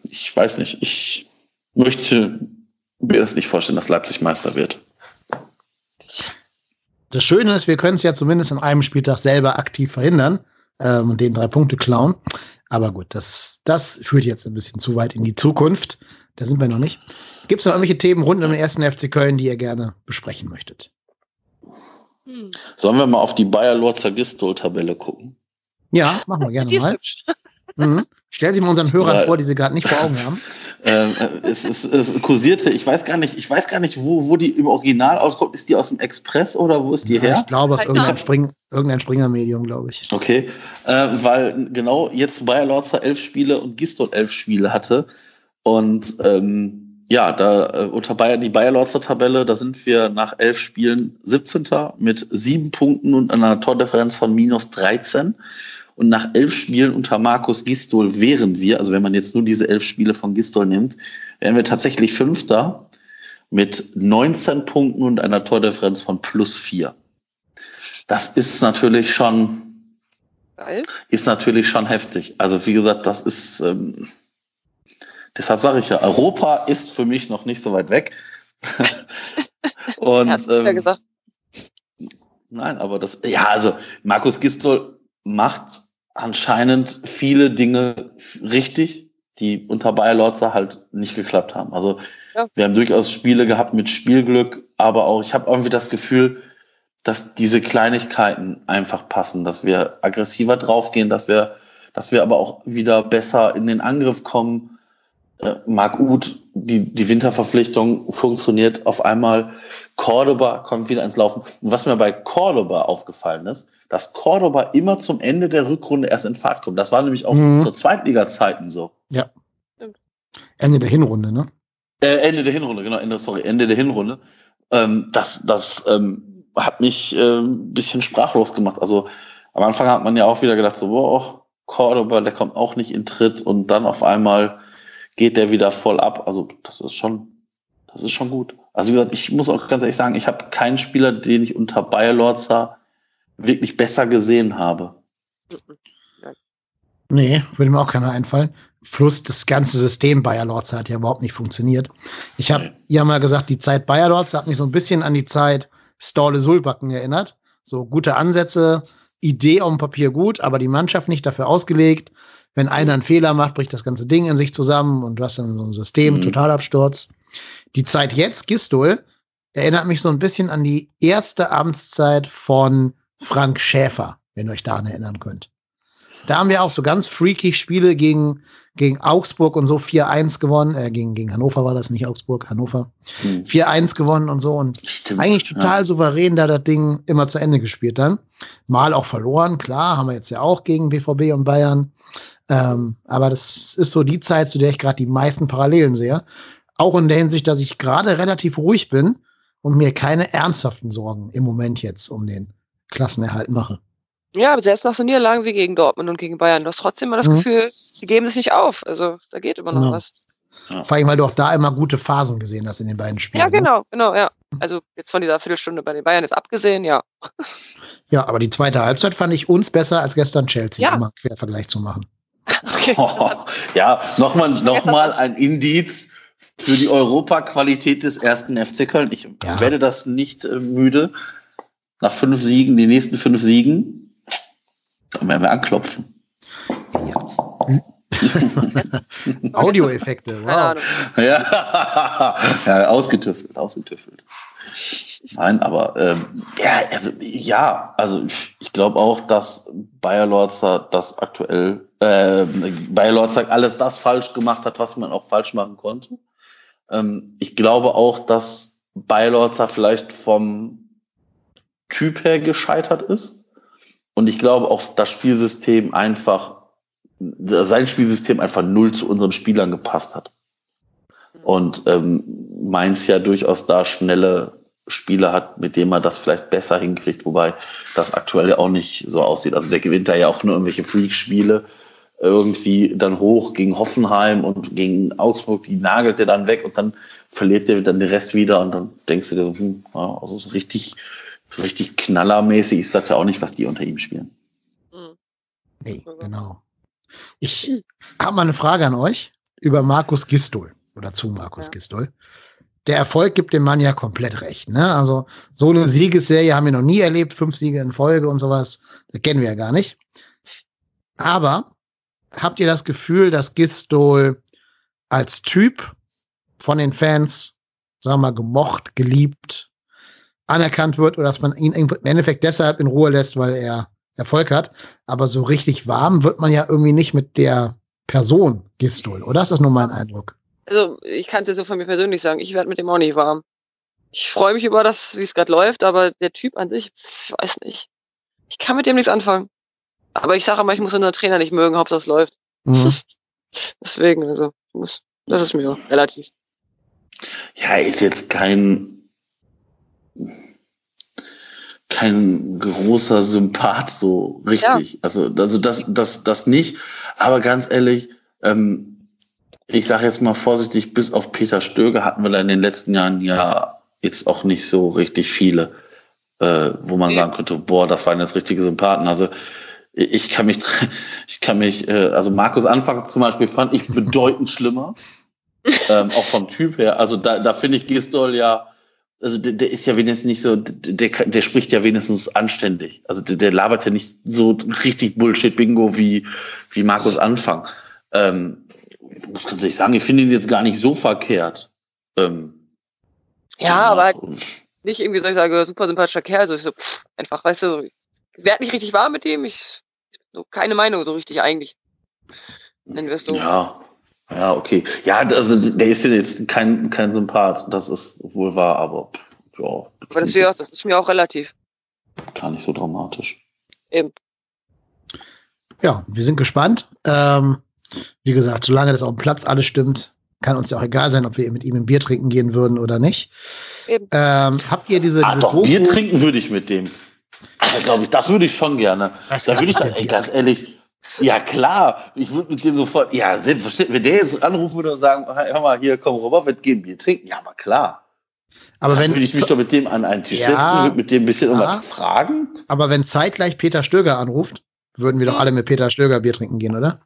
ich weiß nicht, ich möchte mir das nicht vorstellen, dass Leipzig Meister wird. Das Schöne ist, wir können es ja zumindest an einem Spieltag selber aktiv verhindern ähm, und den drei Punkte klauen. Aber gut, das, das führt jetzt ein bisschen zu weit in die Zukunft. Da sind wir noch nicht. Gibt es noch irgendwelche Themen rund um den ersten FC Köln, die ihr gerne besprechen möchtet? Hm. Sollen wir mal auf die Bayer Lorzer Gistol-Tabelle gucken? Ja, machen wir gerne mal. Mhm. Stell sie mal unseren Hörern Weil, vor, die sie gerade nicht vor Augen haben. Ähm, äh, es, es, es kursierte, ich weiß gar nicht, ich weiß gar nicht, wo, wo die im Original auskommt. Ist die aus dem Express oder wo ist die ja, her? Ich glaube, aus irgendeinem, Spring, irgendein Springer-Medium, glaube ich. Okay, äh, weil genau jetzt Bayer Lorzer elf Spiele und Gistol elf Spiele hatte. Und ähm, ja, da äh, unter Bayern, die Bayer Lorzer Tabelle, da sind wir nach elf Spielen 17. mit sieben Punkten und einer Tordifferenz von minus 13. Und nach elf Spielen unter Markus Gistol wären wir, also wenn man jetzt nur diese elf Spiele von Gistol nimmt, wären wir tatsächlich Fünfter mit 19 Punkten und einer Tordifferenz von plus vier. Das ist natürlich schon, Geil. ist natürlich schon heftig. Also wie gesagt, das ist, ähm, deshalb sage ich ja, Europa ist für mich noch nicht so weit weg. und ähm, ja gesagt. Nein, aber das, ja, also Markus Gistol macht anscheinend viele Dinge richtig, die unter Bayer Lorzer halt nicht geklappt haben. Also ja. wir haben durchaus Spiele gehabt mit Spielglück, aber auch, ich habe irgendwie das Gefühl, dass diese Kleinigkeiten einfach passen, dass wir aggressiver draufgehen, dass wir, dass wir aber auch wieder besser in den Angriff kommen. Äh, Marc Uth, die, die Winterverpflichtung funktioniert auf einmal. Cordoba kommt wieder ins Laufen. Und was mir bei Cordoba aufgefallen ist, dass Cordoba immer zum Ende der Rückrunde erst in Fahrt kommt. Das war nämlich auch mhm. zur Zweitliga-Zeiten so. Ja. Ende der Hinrunde, ne? Äh, Ende der Hinrunde, genau, Ende, sorry, Ende der Hinrunde. Ähm, das das ähm, hat mich äh, ein bisschen sprachlos gemacht. Also am Anfang hat man ja auch wieder gedacht, so, boah, Cordoba, der kommt auch nicht in Tritt und dann auf einmal geht der wieder voll ab. Also das ist schon, das ist schon gut. Also wie gesagt, ich muss auch ganz ehrlich sagen, ich habe keinen Spieler, den ich unter Bayer Lorza wirklich besser gesehen habe. Nee, würde mir auch keiner einfallen. Plus das ganze System Bayer Lorza hat ja überhaupt nicht funktioniert. Ich habe ja mal gesagt, die Zeit Bayer Lorza hat mich so ein bisschen an die Zeit Storle Sulbacken erinnert. So gute Ansätze, Idee auf dem Papier gut, aber die Mannschaft nicht dafür ausgelegt. Wenn einer einen Fehler macht, bricht das ganze Ding in sich zusammen und du hast dann so ein System, mhm. Totalabsturz. Die Zeit jetzt, Gistol, erinnert mich so ein bisschen an die erste Amtszeit von Frank Schäfer, wenn ihr euch daran erinnern könnt. Da haben wir auch so ganz freaky Spiele gegen, gegen Augsburg und so 4-1 gewonnen. Äh, gegen, gegen Hannover war das nicht Augsburg, Hannover. Hm. 4-1 gewonnen und so. Und Stimmt, eigentlich total ja. souverän da das Ding immer zu Ende gespielt dann. Mal auch verloren, klar, haben wir jetzt ja auch gegen BVB und Bayern. Ähm, aber das ist so die Zeit, zu der ich gerade die meisten Parallelen sehe. Auch in der Hinsicht, dass ich gerade relativ ruhig bin und mir keine ernsthaften Sorgen im Moment jetzt um den Klassenerhalt mache. Ja, aber selbst nach so Niederlagen wie gegen Dortmund und gegen Bayern, du hast trotzdem immer das mhm. Gefühl, sie geben es nicht auf. Also da geht immer noch genau. was. Ja. Vor allem, weil du auch da immer gute Phasen gesehen hast in den beiden Spielen. Ja, ne? genau, ne? genau, ja. Also jetzt von dieser Viertelstunde bei den Bayern jetzt abgesehen, ja. Ja, aber die zweite Halbzeit fand ich uns besser als gestern Chelsea, ja. um mal einen Quervergleich zu machen. Okay. Oh, ja, nochmal noch mal ein Indiz für die Europaqualität des ersten FC Köln. Ich ja. werde das nicht äh, müde. Nach fünf Siegen, die nächsten fünf Siegen, dann werden wir anklopfen. Ja. Audioeffekte, wow. Ja. ja, ausgetüffelt, ausgetüffelt. Nein, aber ähm, ja, also ja, also ich, ich glaube auch, dass Bayer Lorzer das aktuell, äh, Bayer Lorzer alles das falsch gemacht hat, was man auch falsch machen konnte. Ähm, ich glaube auch, dass Bayer Lorzer vielleicht vom Typ her gescheitert ist. Und ich glaube auch das Spielsystem einfach, sein Spielsystem einfach null zu unseren Spielern gepasst hat. Und ähm, Mainz ja durchaus da schnelle Spieler hat, mit denen man das vielleicht besser hinkriegt, wobei das aktuell ja auch nicht so aussieht. Also der gewinnt da ja auch nur irgendwelche Freak-Spiele irgendwie dann hoch gegen Hoffenheim und gegen Augsburg, die nagelt er dann weg und dann verliert er dann den Rest wieder und dann denkst du dir, hm, also so richtig so richtig knallermäßig ist das ja auch nicht, was die unter ihm spielen. Mhm. Nee, genau. Ich habe mal eine Frage an euch über Markus Gistol oder zu Markus ja. Gistol. Der Erfolg gibt dem Mann ja komplett recht. Ne? Also so eine Siegesserie haben wir noch nie erlebt, fünf Siege in Folge und sowas. Das kennen wir ja gar nicht. Aber habt ihr das Gefühl, dass Gistol als Typ von den Fans, sagen wir mal, gemocht, geliebt, anerkannt wird oder dass man ihn im Endeffekt deshalb in Ruhe lässt, weil er Erfolg hat. Aber so richtig warm wird man ja irgendwie nicht mit der Person Gistol, oder ist das nur mein Eindruck? Also ich kann es jetzt so von mir persönlich sagen, ich werde mit dem auch nicht warm. Ich freue mich über das, wie es gerade läuft, aber der Typ an sich, ich weiß nicht. Ich kann mit dem nichts anfangen. Aber ich sage immer, ich muss unseren Trainer nicht mögen, Hauptsache es läuft. Mhm. Deswegen, also, muss, das ist mir relativ. Ja, ist jetzt kein kein großer Sympath so richtig. Ja. Also, also das, das, das nicht. Aber ganz ehrlich, ähm, ich sage jetzt mal vorsichtig, bis auf Peter Stöger hatten wir da in den letzten Jahren ja jetzt auch nicht so richtig viele, äh, wo man ja. sagen könnte, boah, das waren jetzt richtige Sympathen. Also ich kann mich, ich kann mich, äh, also Markus Anfang zum Beispiel fand ich bedeutend schlimmer, ähm, auch vom Typ her. Also da, da finde ich Gistol ja, also der, der ist ja wenigstens nicht so, der, der spricht ja wenigstens anständig. Also der, der labert ja nicht so richtig Bullshit-Bingo wie, wie Markus Anfang. Ähm, muss ganz ehrlich sagen, ich finde ihn jetzt gar nicht so verkehrt. Ähm, ja, aber nicht irgendwie, soll ich sagen, super sympathischer Kerl, so, so pff, einfach, weißt du, so, ich werde nicht richtig warm mit dem, ich so keine Meinung so richtig eigentlich. Nennen wir es so. Ja, ja, okay. Ja, also der ist ja jetzt kein, kein Sympath, das ist wohl wahr, aber ja. Aber das, ja, das ist mir auch relativ. Gar nicht so dramatisch. Eben. Ja, wir sind gespannt. Ähm, wie gesagt, solange das auf dem Platz alles stimmt, kann uns ja auch egal sein, ob wir mit ihm ein Bier trinken gehen würden oder nicht. Eben. Ähm, habt ihr diese, ah, diese doch, Doku? Bier trinken würde ich mit dem. Also glaube ich, das würde ich schon gerne. Was da würde ich dann, ey, ganz ehrlich, ja klar, ich würde mit dem sofort, ja, selbstverständlich, wenn der jetzt anrufen würde und sagen, hör mal, hier, komm rüber, wir gehen Bier trinken, ja, aber klar. Aber dann wenn würde ich mich doch mit dem an einen Tisch ja, setzen, würde mit dem ein bisschen ja, irgendwas fragen. Aber wenn zeitgleich Peter Stöger anruft, würden wir doch alle mit Peter Stöger Bier trinken gehen, oder?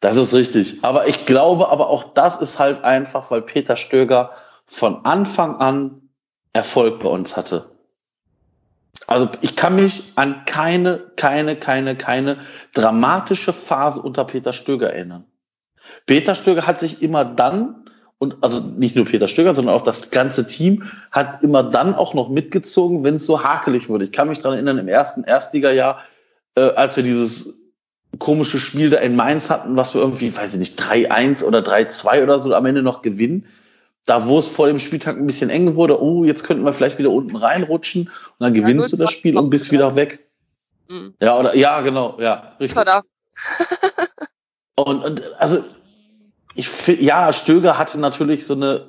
Das ist richtig. Aber ich glaube, aber auch das ist halt einfach, weil Peter Stöger von Anfang an Erfolg bei uns hatte. Also ich kann mich an keine, keine, keine, keine dramatische Phase unter Peter Stöger erinnern. Peter Stöger hat sich immer dann, und also nicht nur Peter Stöger, sondern auch das ganze Team hat immer dann auch noch mitgezogen, wenn es so hakelig wurde. Ich kann mich daran erinnern, im ersten Erstligajahr, äh, als wir dieses komische Spiel da in Mainz hatten, was wir irgendwie, weiß ich nicht, 3-1 oder 3-2 oder so am Ende noch gewinnen da wo es vor dem Spieltag ein bisschen eng wurde, oh, jetzt könnten wir vielleicht wieder unten reinrutschen und dann gewinnst ja, du das Spiel und bist wieder weg. Mhm. Ja, oder ja, genau, ja, richtig. und, und also ich finde, ja, Stöger hatte natürlich so eine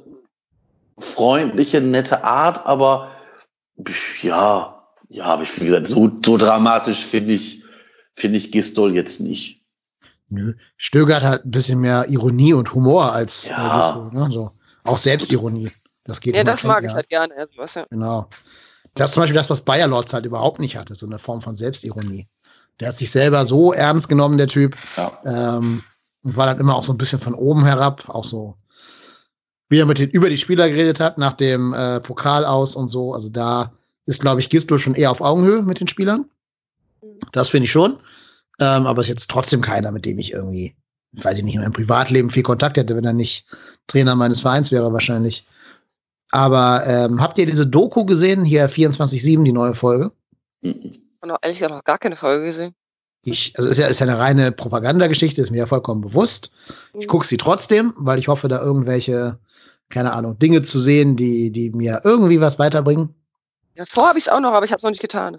freundliche, nette Art, aber ja, ja, aber ich, wie gesagt, so, so dramatisch finde ich, finde ich Gistol jetzt nicht. Nö. Stöger hat halt ein bisschen mehr Ironie und Humor als ja. äh, Gistol, ne? so. Auch Selbstironie. Das geht Ja, das mag ich halt gerne. Also, ja. Genau. Das ist zum Beispiel das, was Bayer Lords halt überhaupt nicht hatte, so eine Form von Selbstironie. Der hat sich selber so ernst genommen, der Typ. Ja. Ähm, und war dann immer auch so ein bisschen von oben herab, auch so, wie er mit den, über die Spieler geredet hat, nach dem äh, Pokal aus und so. Also da ist, glaube ich, Gisto schon eher auf Augenhöhe mit den Spielern. Mhm. Das finde ich schon. Ähm, aber ist jetzt trotzdem keiner, mit dem ich irgendwie weiß ich nicht, in meinem Privatleben viel Kontakt hätte, wenn er nicht Trainer meines Vereins wäre wahrscheinlich. Aber ähm, habt ihr diese Doku gesehen, hier 24-7, die neue Folge? Ich habe noch ehrlich gesagt noch gar keine Folge gesehen. Ich, also ist ja, ist ja eine reine Propagandageschichte, ist mir ja vollkommen bewusst. Ich mhm. gucke sie trotzdem, weil ich hoffe, da irgendwelche, keine Ahnung, Dinge zu sehen, die, die mir irgendwie was weiterbringen. Ja, vor habe ich es auch noch, aber ich habe es noch nicht getan.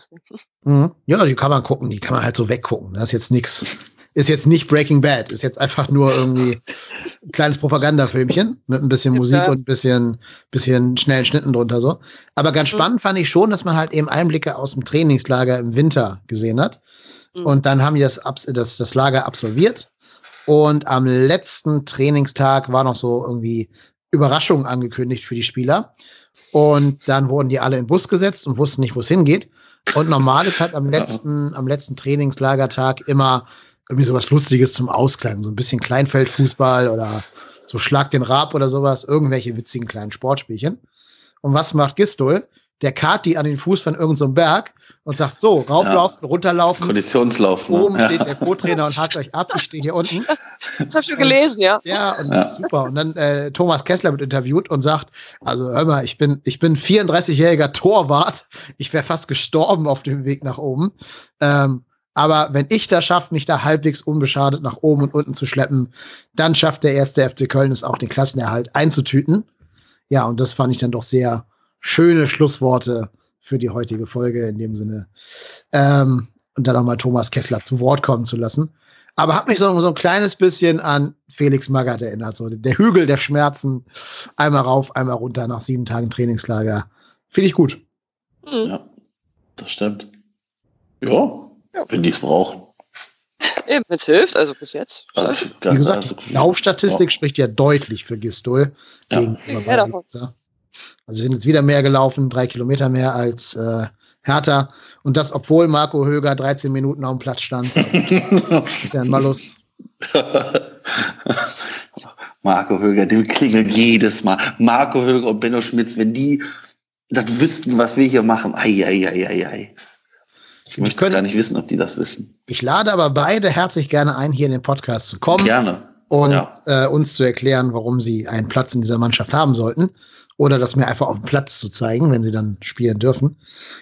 Mhm. Ja, die kann man gucken, die kann man halt so weggucken. Das ist jetzt nichts ist jetzt nicht Breaking Bad, ist jetzt einfach nur irgendwie ein kleines Propagandafilmchen mit ein bisschen Musik und ein bisschen, bisschen schnellen Schnitten drunter so. Aber ganz mhm. spannend fand ich schon, dass man halt eben Einblicke aus dem Trainingslager im Winter gesehen hat. Mhm. Und dann haben die das, das, das Lager absolviert. Und am letzten Trainingstag war noch so irgendwie Überraschung angekündigt für die Spieler. Und dann wurden die alle in den Bus gesetzt und wussten nicht, wo es hingeht. Und normal ist halt am letzten, am letzten Trainingslagertag immer irgendwie sowas Lustiges zum Ausklang. So ein bisschen Kleinfeldfußball oder so Schlag den Rab oder sowas. Irgendwelche witzigen kleinen Sportspielchen. Und was macht Gistol? Der kart die an den Fuß von irgendeinem so Berg und sagt so, rauflaufen, ja. runterlaufen. Konditionslaufen. Oben ne? steht der Co-Trainer und hat euch ab. Ich stehe hier unten. Das hab ich schon gelesen, ja. Ja, und ja. super. Und dann äh, Thomas Kessler wird interviewt und sagt, also hör mal, ich bin, ich bin 34-jähriger Torwart. Ich wäre fast gestorben auf dem Weg nach oben. Ähm, aber wenn ich das schaffe, mich da halbwegs unbeschadet nach oben und unten zu schleppen, dann schafft der erste FC Köln es auch, den Klassenerhalt einzutüten. Ja, und das fand ich dann doch sehr schöne Schlussworte für die heutige Folge in dem Sinne. Ähm, und dann auch mal Thomas Kessler zu Wort kommen zu lassen. Aber hat mich so, so ein kleines bisschen an Felix Magath erinnert. So der Hügel der Schmerzen. Einmal rauf, einmal runter nach sieben Tagen Trainingslager. Finde ich gut. Mhm. Ja. das stimmt. Ja, ja. wenn die es brauchen. Eben, wenn es hilft, also bis jetzt. Also, Wie gesagt, also, die Laufstatistik ja. spricht ja deutlich für Gistol. Ja. ja also sind jetzt wieder mehr gelaufen, drei Kilometer mehr als äh, Hertha. Und das, obwohl Marco Höger 13 Minuten auf dem Platz stand. ist ja ein Malus. Marco Höger, der klingelt jedes Mal. Marco Höger und Benno Schmitz, wenn die das wüssten, was wir hier machen, ei, ei, ei, ei, ei. Ich möchte können, gar nicht wissen, ob die das wissen. Ich lade aber beide herzlich gerne ein, hier in den Podcast zu kommen. Gerne. Und ja. äh, uns zu erklären, warum sie einen Platz in dieser Mannschaft haben sollten. Oder das mir einfach auf dem Platz zu zeigen, wenn sie dann spielen dürfen.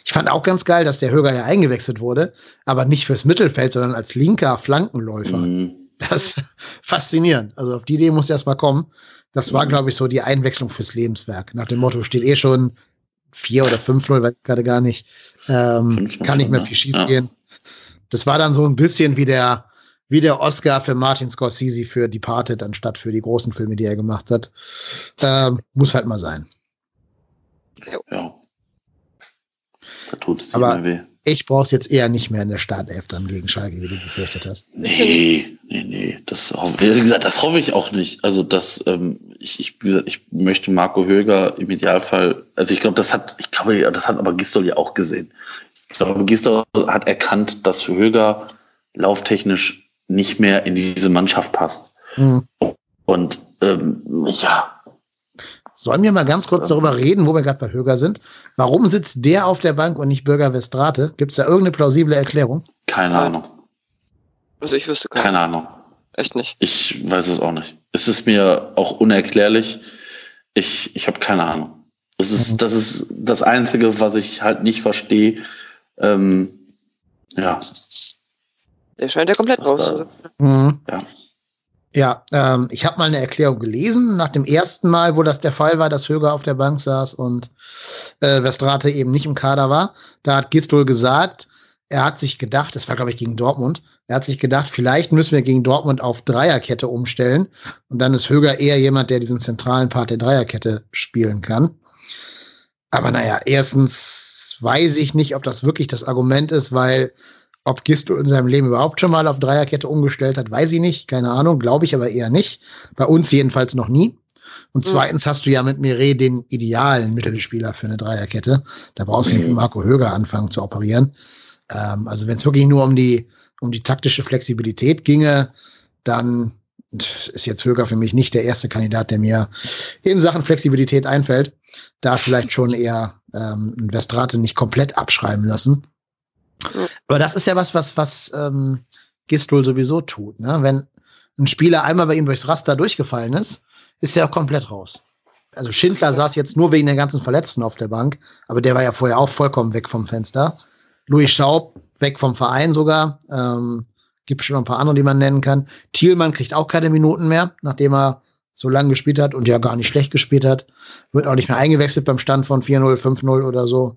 Ich fand auch ganz geil, dass der Höger ja eingewechselt wurde, aber nicht fürs Mittelfeld, sondern als linker Flankenläufer. Mhm. Das ist faszinierend. Also auf die Idee muss erst mal kommen. Das war, mhm. glaube ich, so die Einwechslung fürs Lebenswerk. Nach dem Motto steht eh schon 4 oder 5-0, weiß ich gerade gar nicht. Ähm, kann nicht mehr viel schief gehen. Ja. Das war dann so ein bisschen wie der, wie der Oscar für Martin Scorsese für Departed anstatt für die großen Filme, die er gemacht hat. Ähm, muss halt mal sein. Ja. Da tut es Aber weh. Ich brauche es jetzt eher nicht mehr in der Startelf dann gegen Schalke, wie du befürchtet hast. Nee, nee, nee. Das, wie gesagt, das hoffe ich auch nicht. Also, das, ähm, ich, ich, wie gesagt, ich möchte Marco Höger im Idealfall, also ich glaube, das hat, ich glaube, das hat aber Gistol ja auch gesehen. Ich glaube, Gistol hat erkannt, dass Höger lauftechnisch nicht mehr in diese Mannschaft passt. Mhm. Und ähm, ja, Sollen wir mal ganz kurz darüber reden, wo wir gerade bei Höger sind? Warum sitzt der auf der Bank und nicht Bürger Westrate? Gibt es da irgendeine plausible Erklärung? Keine Ahnung. Also ich wüsste keine, keine Ahnung. Echt nicht. Ich weiß es auch nicht. Es ist mir auch unerklärlich. Ich, ich habe keine Ahnung. Das ist, mhm. das ist das Einzige, was ich halt nicht verstehe. Ähm, ja. Der scheint ja komplett raus. Mhm. Ja. Ja, ähm, ich habe mal eine Erklärung gelesen, nach dem ersten Mal, wo das der Fall war, dass Höger auf der Bank saß und äh, Westrate eben nicht im Kader war. Da hat Gistol gesagt, er hat sich gedacht, das war glaube ich gegen Dortmund, er hat sich gedacht, vielleicht müssen wir gegen Dortmund auf Dreierkette umstellen und dann ist Höger eher jemand, der diesen zentralen Part der Dreierkette spielen kann. Aber naja, erstens weiß ich nicht, ob das wirklich das Argument ist, weil ob Gisto in seinem Leben überhaupt schon mal auf Dreierkette umgestellt hat, weiß ich nicht. Keine Ahnung, glaube ich aber eher nicht. Bei uns jedenfalls noch nie. Und hm. zweitens hast du ja mit Mire den idealen Mittelspieler für eine Dreierkette. Da brauchst du nicht mit. Marco Höger anfangen zu operieren. Ähm, also wenn es wirklich nur um die, um die taktische Flexibilität ginge, dann ist jetzt Höger für mich nicht der erste Kandidat, der mir in Sachen Flexibilität einfällt. Da vielleicht schon eher ähm, Westrate nicht komplett abschreiben lassen aber das ist ja was, was, was ähm, Gistol sowieso tut. Ne? Wenn ein Spieler einmal bei ihm durchs Raster durchgefallen ist, ist er auch komplett raus. Also Schindler saß jetzt nur wegen der ganzen Verletzten auf der Bank, aber der war ja vorher auch vollkommen weg vom Fenster. Louis Schaub weg vom Verein sogar. Ähm, gibt schon ein paar andere, die man nennen kann. Thielmann kriegt auch keine Minuten mehr, nachdem er so lange gespielt hat und ja gar nicht schlecht gespielt hat. Wird auch nicht mehr eingewechselt beim Stand von 4-0, 5-0 oder so.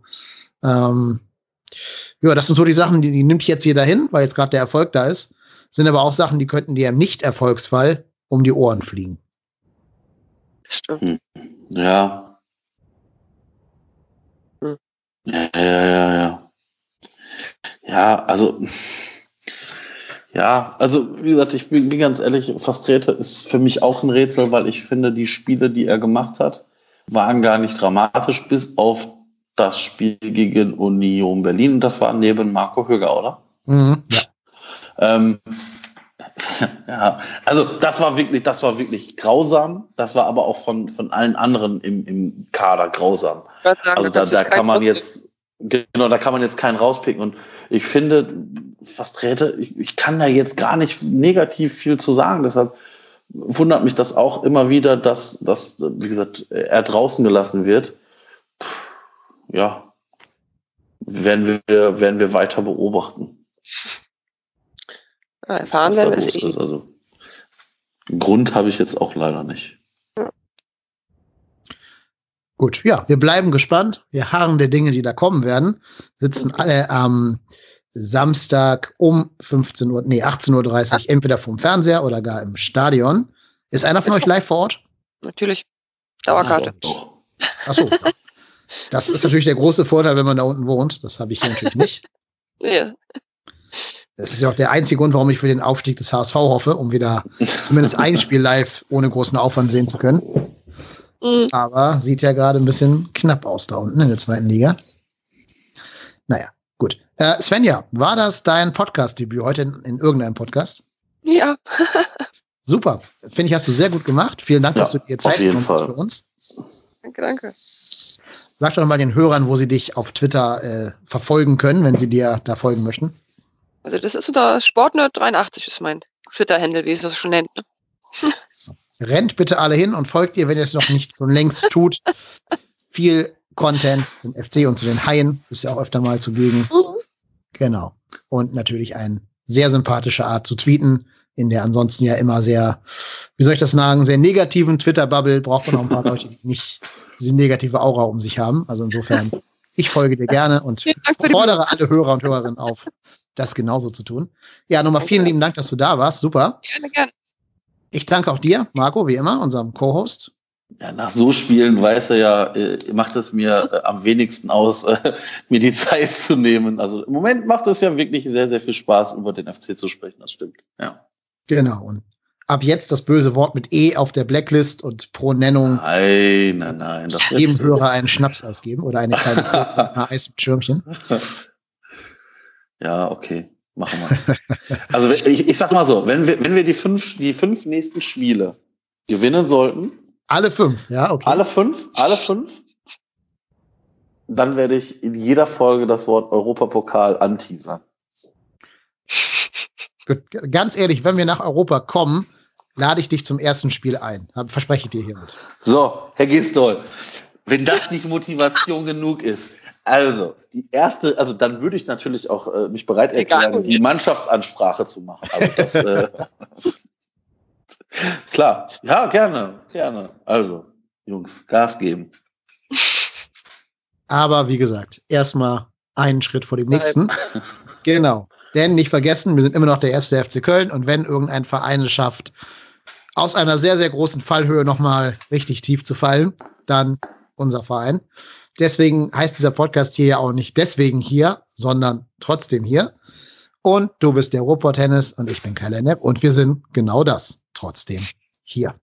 Ähm, ja, das sind so die Sachen, die, die nimmt jetzt jeder hin, weil jetzt gerade der Erfolg da ist. Sind aber auch Sachen, die könnten dir im Nicht-Erfolgsfall um die Ohren fliegen. Stimmt. Ja. Hm. Ja, ja, ja, ja. Ja, also. Ja, also wie gesagt, ich bin, bin ganz ehrlich, Fastrete ist für mich auch ein Rätsel, weil ich finde, die Spiele, die er gemacht hat, waren gar nicht dramatisch, bis auf das Spiel gegen Union Berlin. Das war neben Marco Höger, oder? Mhm, ja. Ähm, ja, also das war wirklich, das war wirklich grausam. Das war aber auch von, von allen anderen im, im Kader grausam. Sagen, also da, da kann man jetzt, genau, da kann man jetzt keinen rauspicken. Und ich finde, fast Räte, ich, ich kann da jetzt gar nicht negativ viel zu sagen. Deshalb wundert mich das auch immer wieder, dass, dass wie gesagt, er draußen gelassen wird ja, werden wir, werden wir weiter beobachten. Erfahren werden wir es eh. Also, Grund habe ich jetzt auch leider nicht. Gut, ja, wir bleiben gespannt. Wir harren der Dinge, die da kommen werden. Sitzen alle am Samstag um 15 Uhr, nee, 18.30 Uhr, entweder vom Fernseher oder gar im Stadion. Ist einer von euch live vor Ort? Natürlich. Dauerkarte. Ach, Achso. Das ist natürlich der große Vorteil, wenn man da unten wohnt. Das habe ich hier natürlich nicht. Ja. Das ist ja auch der einzige Grund, warum ich für den Aufstieg des HSV hoffe, um wieder zumindest ein Spiel live ohne großen Aufwand sehen zu können. Mhm. Aber sieht ja gerade ein bisschen knapp aus da unten in der zweiten Liga. Naja, gut. Äh, Svenja, war das dein Podcast-Debüt heute in, in irgendeinem Podcast? Ja. Super. Finde ich, hast du sehr gut gemacht. Vielen Dank, Ja, dass du dir Zeit genommen hast für uns. danke, danke. Sag doch mal den Hörern, wo sie dich auf Twitter äh, verfolgen können, wenn sie dir da folgen möchten. Also das ist unter Sportnerd83 ist mein Twitter-Handle, wie es das schon nennt. ne? Rennt bitte alle hin und folgt ihr, wenn ihr es noch nicht schon längst tut. Viel Content zum FC und zu den Haien ist ja auch öfter mal zugegen. Mhm. Genau. Und natürlich eine sehr sympathische Art zu tweeten, in der ansonsten ja immer sehr, wie soll ich das sagen, sehr negativen Twitter-Bubble braucht man auch ein paar Leute, die nicht diese negative Aura um sich haben. Also insofern, ich folge dir gerne und fordere alle Hörer und Hörerinnen auf, das genauso zu tun. Ja, nochmal vielen lieben Dank, dass du da warst. Super. Gerne, gerne. Ich danke auch dir, Marco, wie immer, unserem Co-Host. Ja, nach so Spielen weiß er ja, äh, macht es mir äh, am wenigsten aus, äh, mir die Zeit zu nehmen. Also im Moment macht es ja wirklich sehr, sehr viel Spaß, über den FC zu sprechen. Das stimmt. Ja. Genau. Und ab jetzt das böse Wort mit E auf der Blacklist und pro Nennung Nein, nein, nein. Das jedem Hörer einen Schnaps ausgeben oder eine kleine Eis mit Schirmchen. Ja, okay. Machen wir. Also ich, ich sag mal so, wenn wir, wenn wir die fünf, die fünf nächsten Spiele gewinnen sollten, Alle fünf, ja, okay. alle fünf, alle fünf, dann werde ich in jeder Folge das Wort Europapokal anteasern. Gut, ganz ehrlich, wenn wir nach Europa kommen, lade ich dich zum ersten Spiel ein. Verspreche ich dir hiermit. So, Herr Gistol, wenn das nicht Motivation genug ist, also die erste, also dann würde ich natürlich auch äh, mich bereit erklären, Egal. die Mannschaftsansprache zu machen. Also das, äh, klar, ja, gerne, gerne. Also, Jungs, Gas geben. Aber wie gesagt, erstmal einen Schritt vor dem nächsten. Genau. Denn nicht vergessen, wir sind immer noch der erste FC Köln und wenn irgendein Verein es schafft, aus einer sehr, sehr großen Fallhöhe nochmal richtig tief zu fallen, dann unser Verein. Deswegen heißt dieser Podcast hier ja auch nicht deswegen hier, sondern trotzdem hier. Und du bist der Ruhrpott Tennis und ich bin Kai Lennep und wir sind genau das trotzdem hier.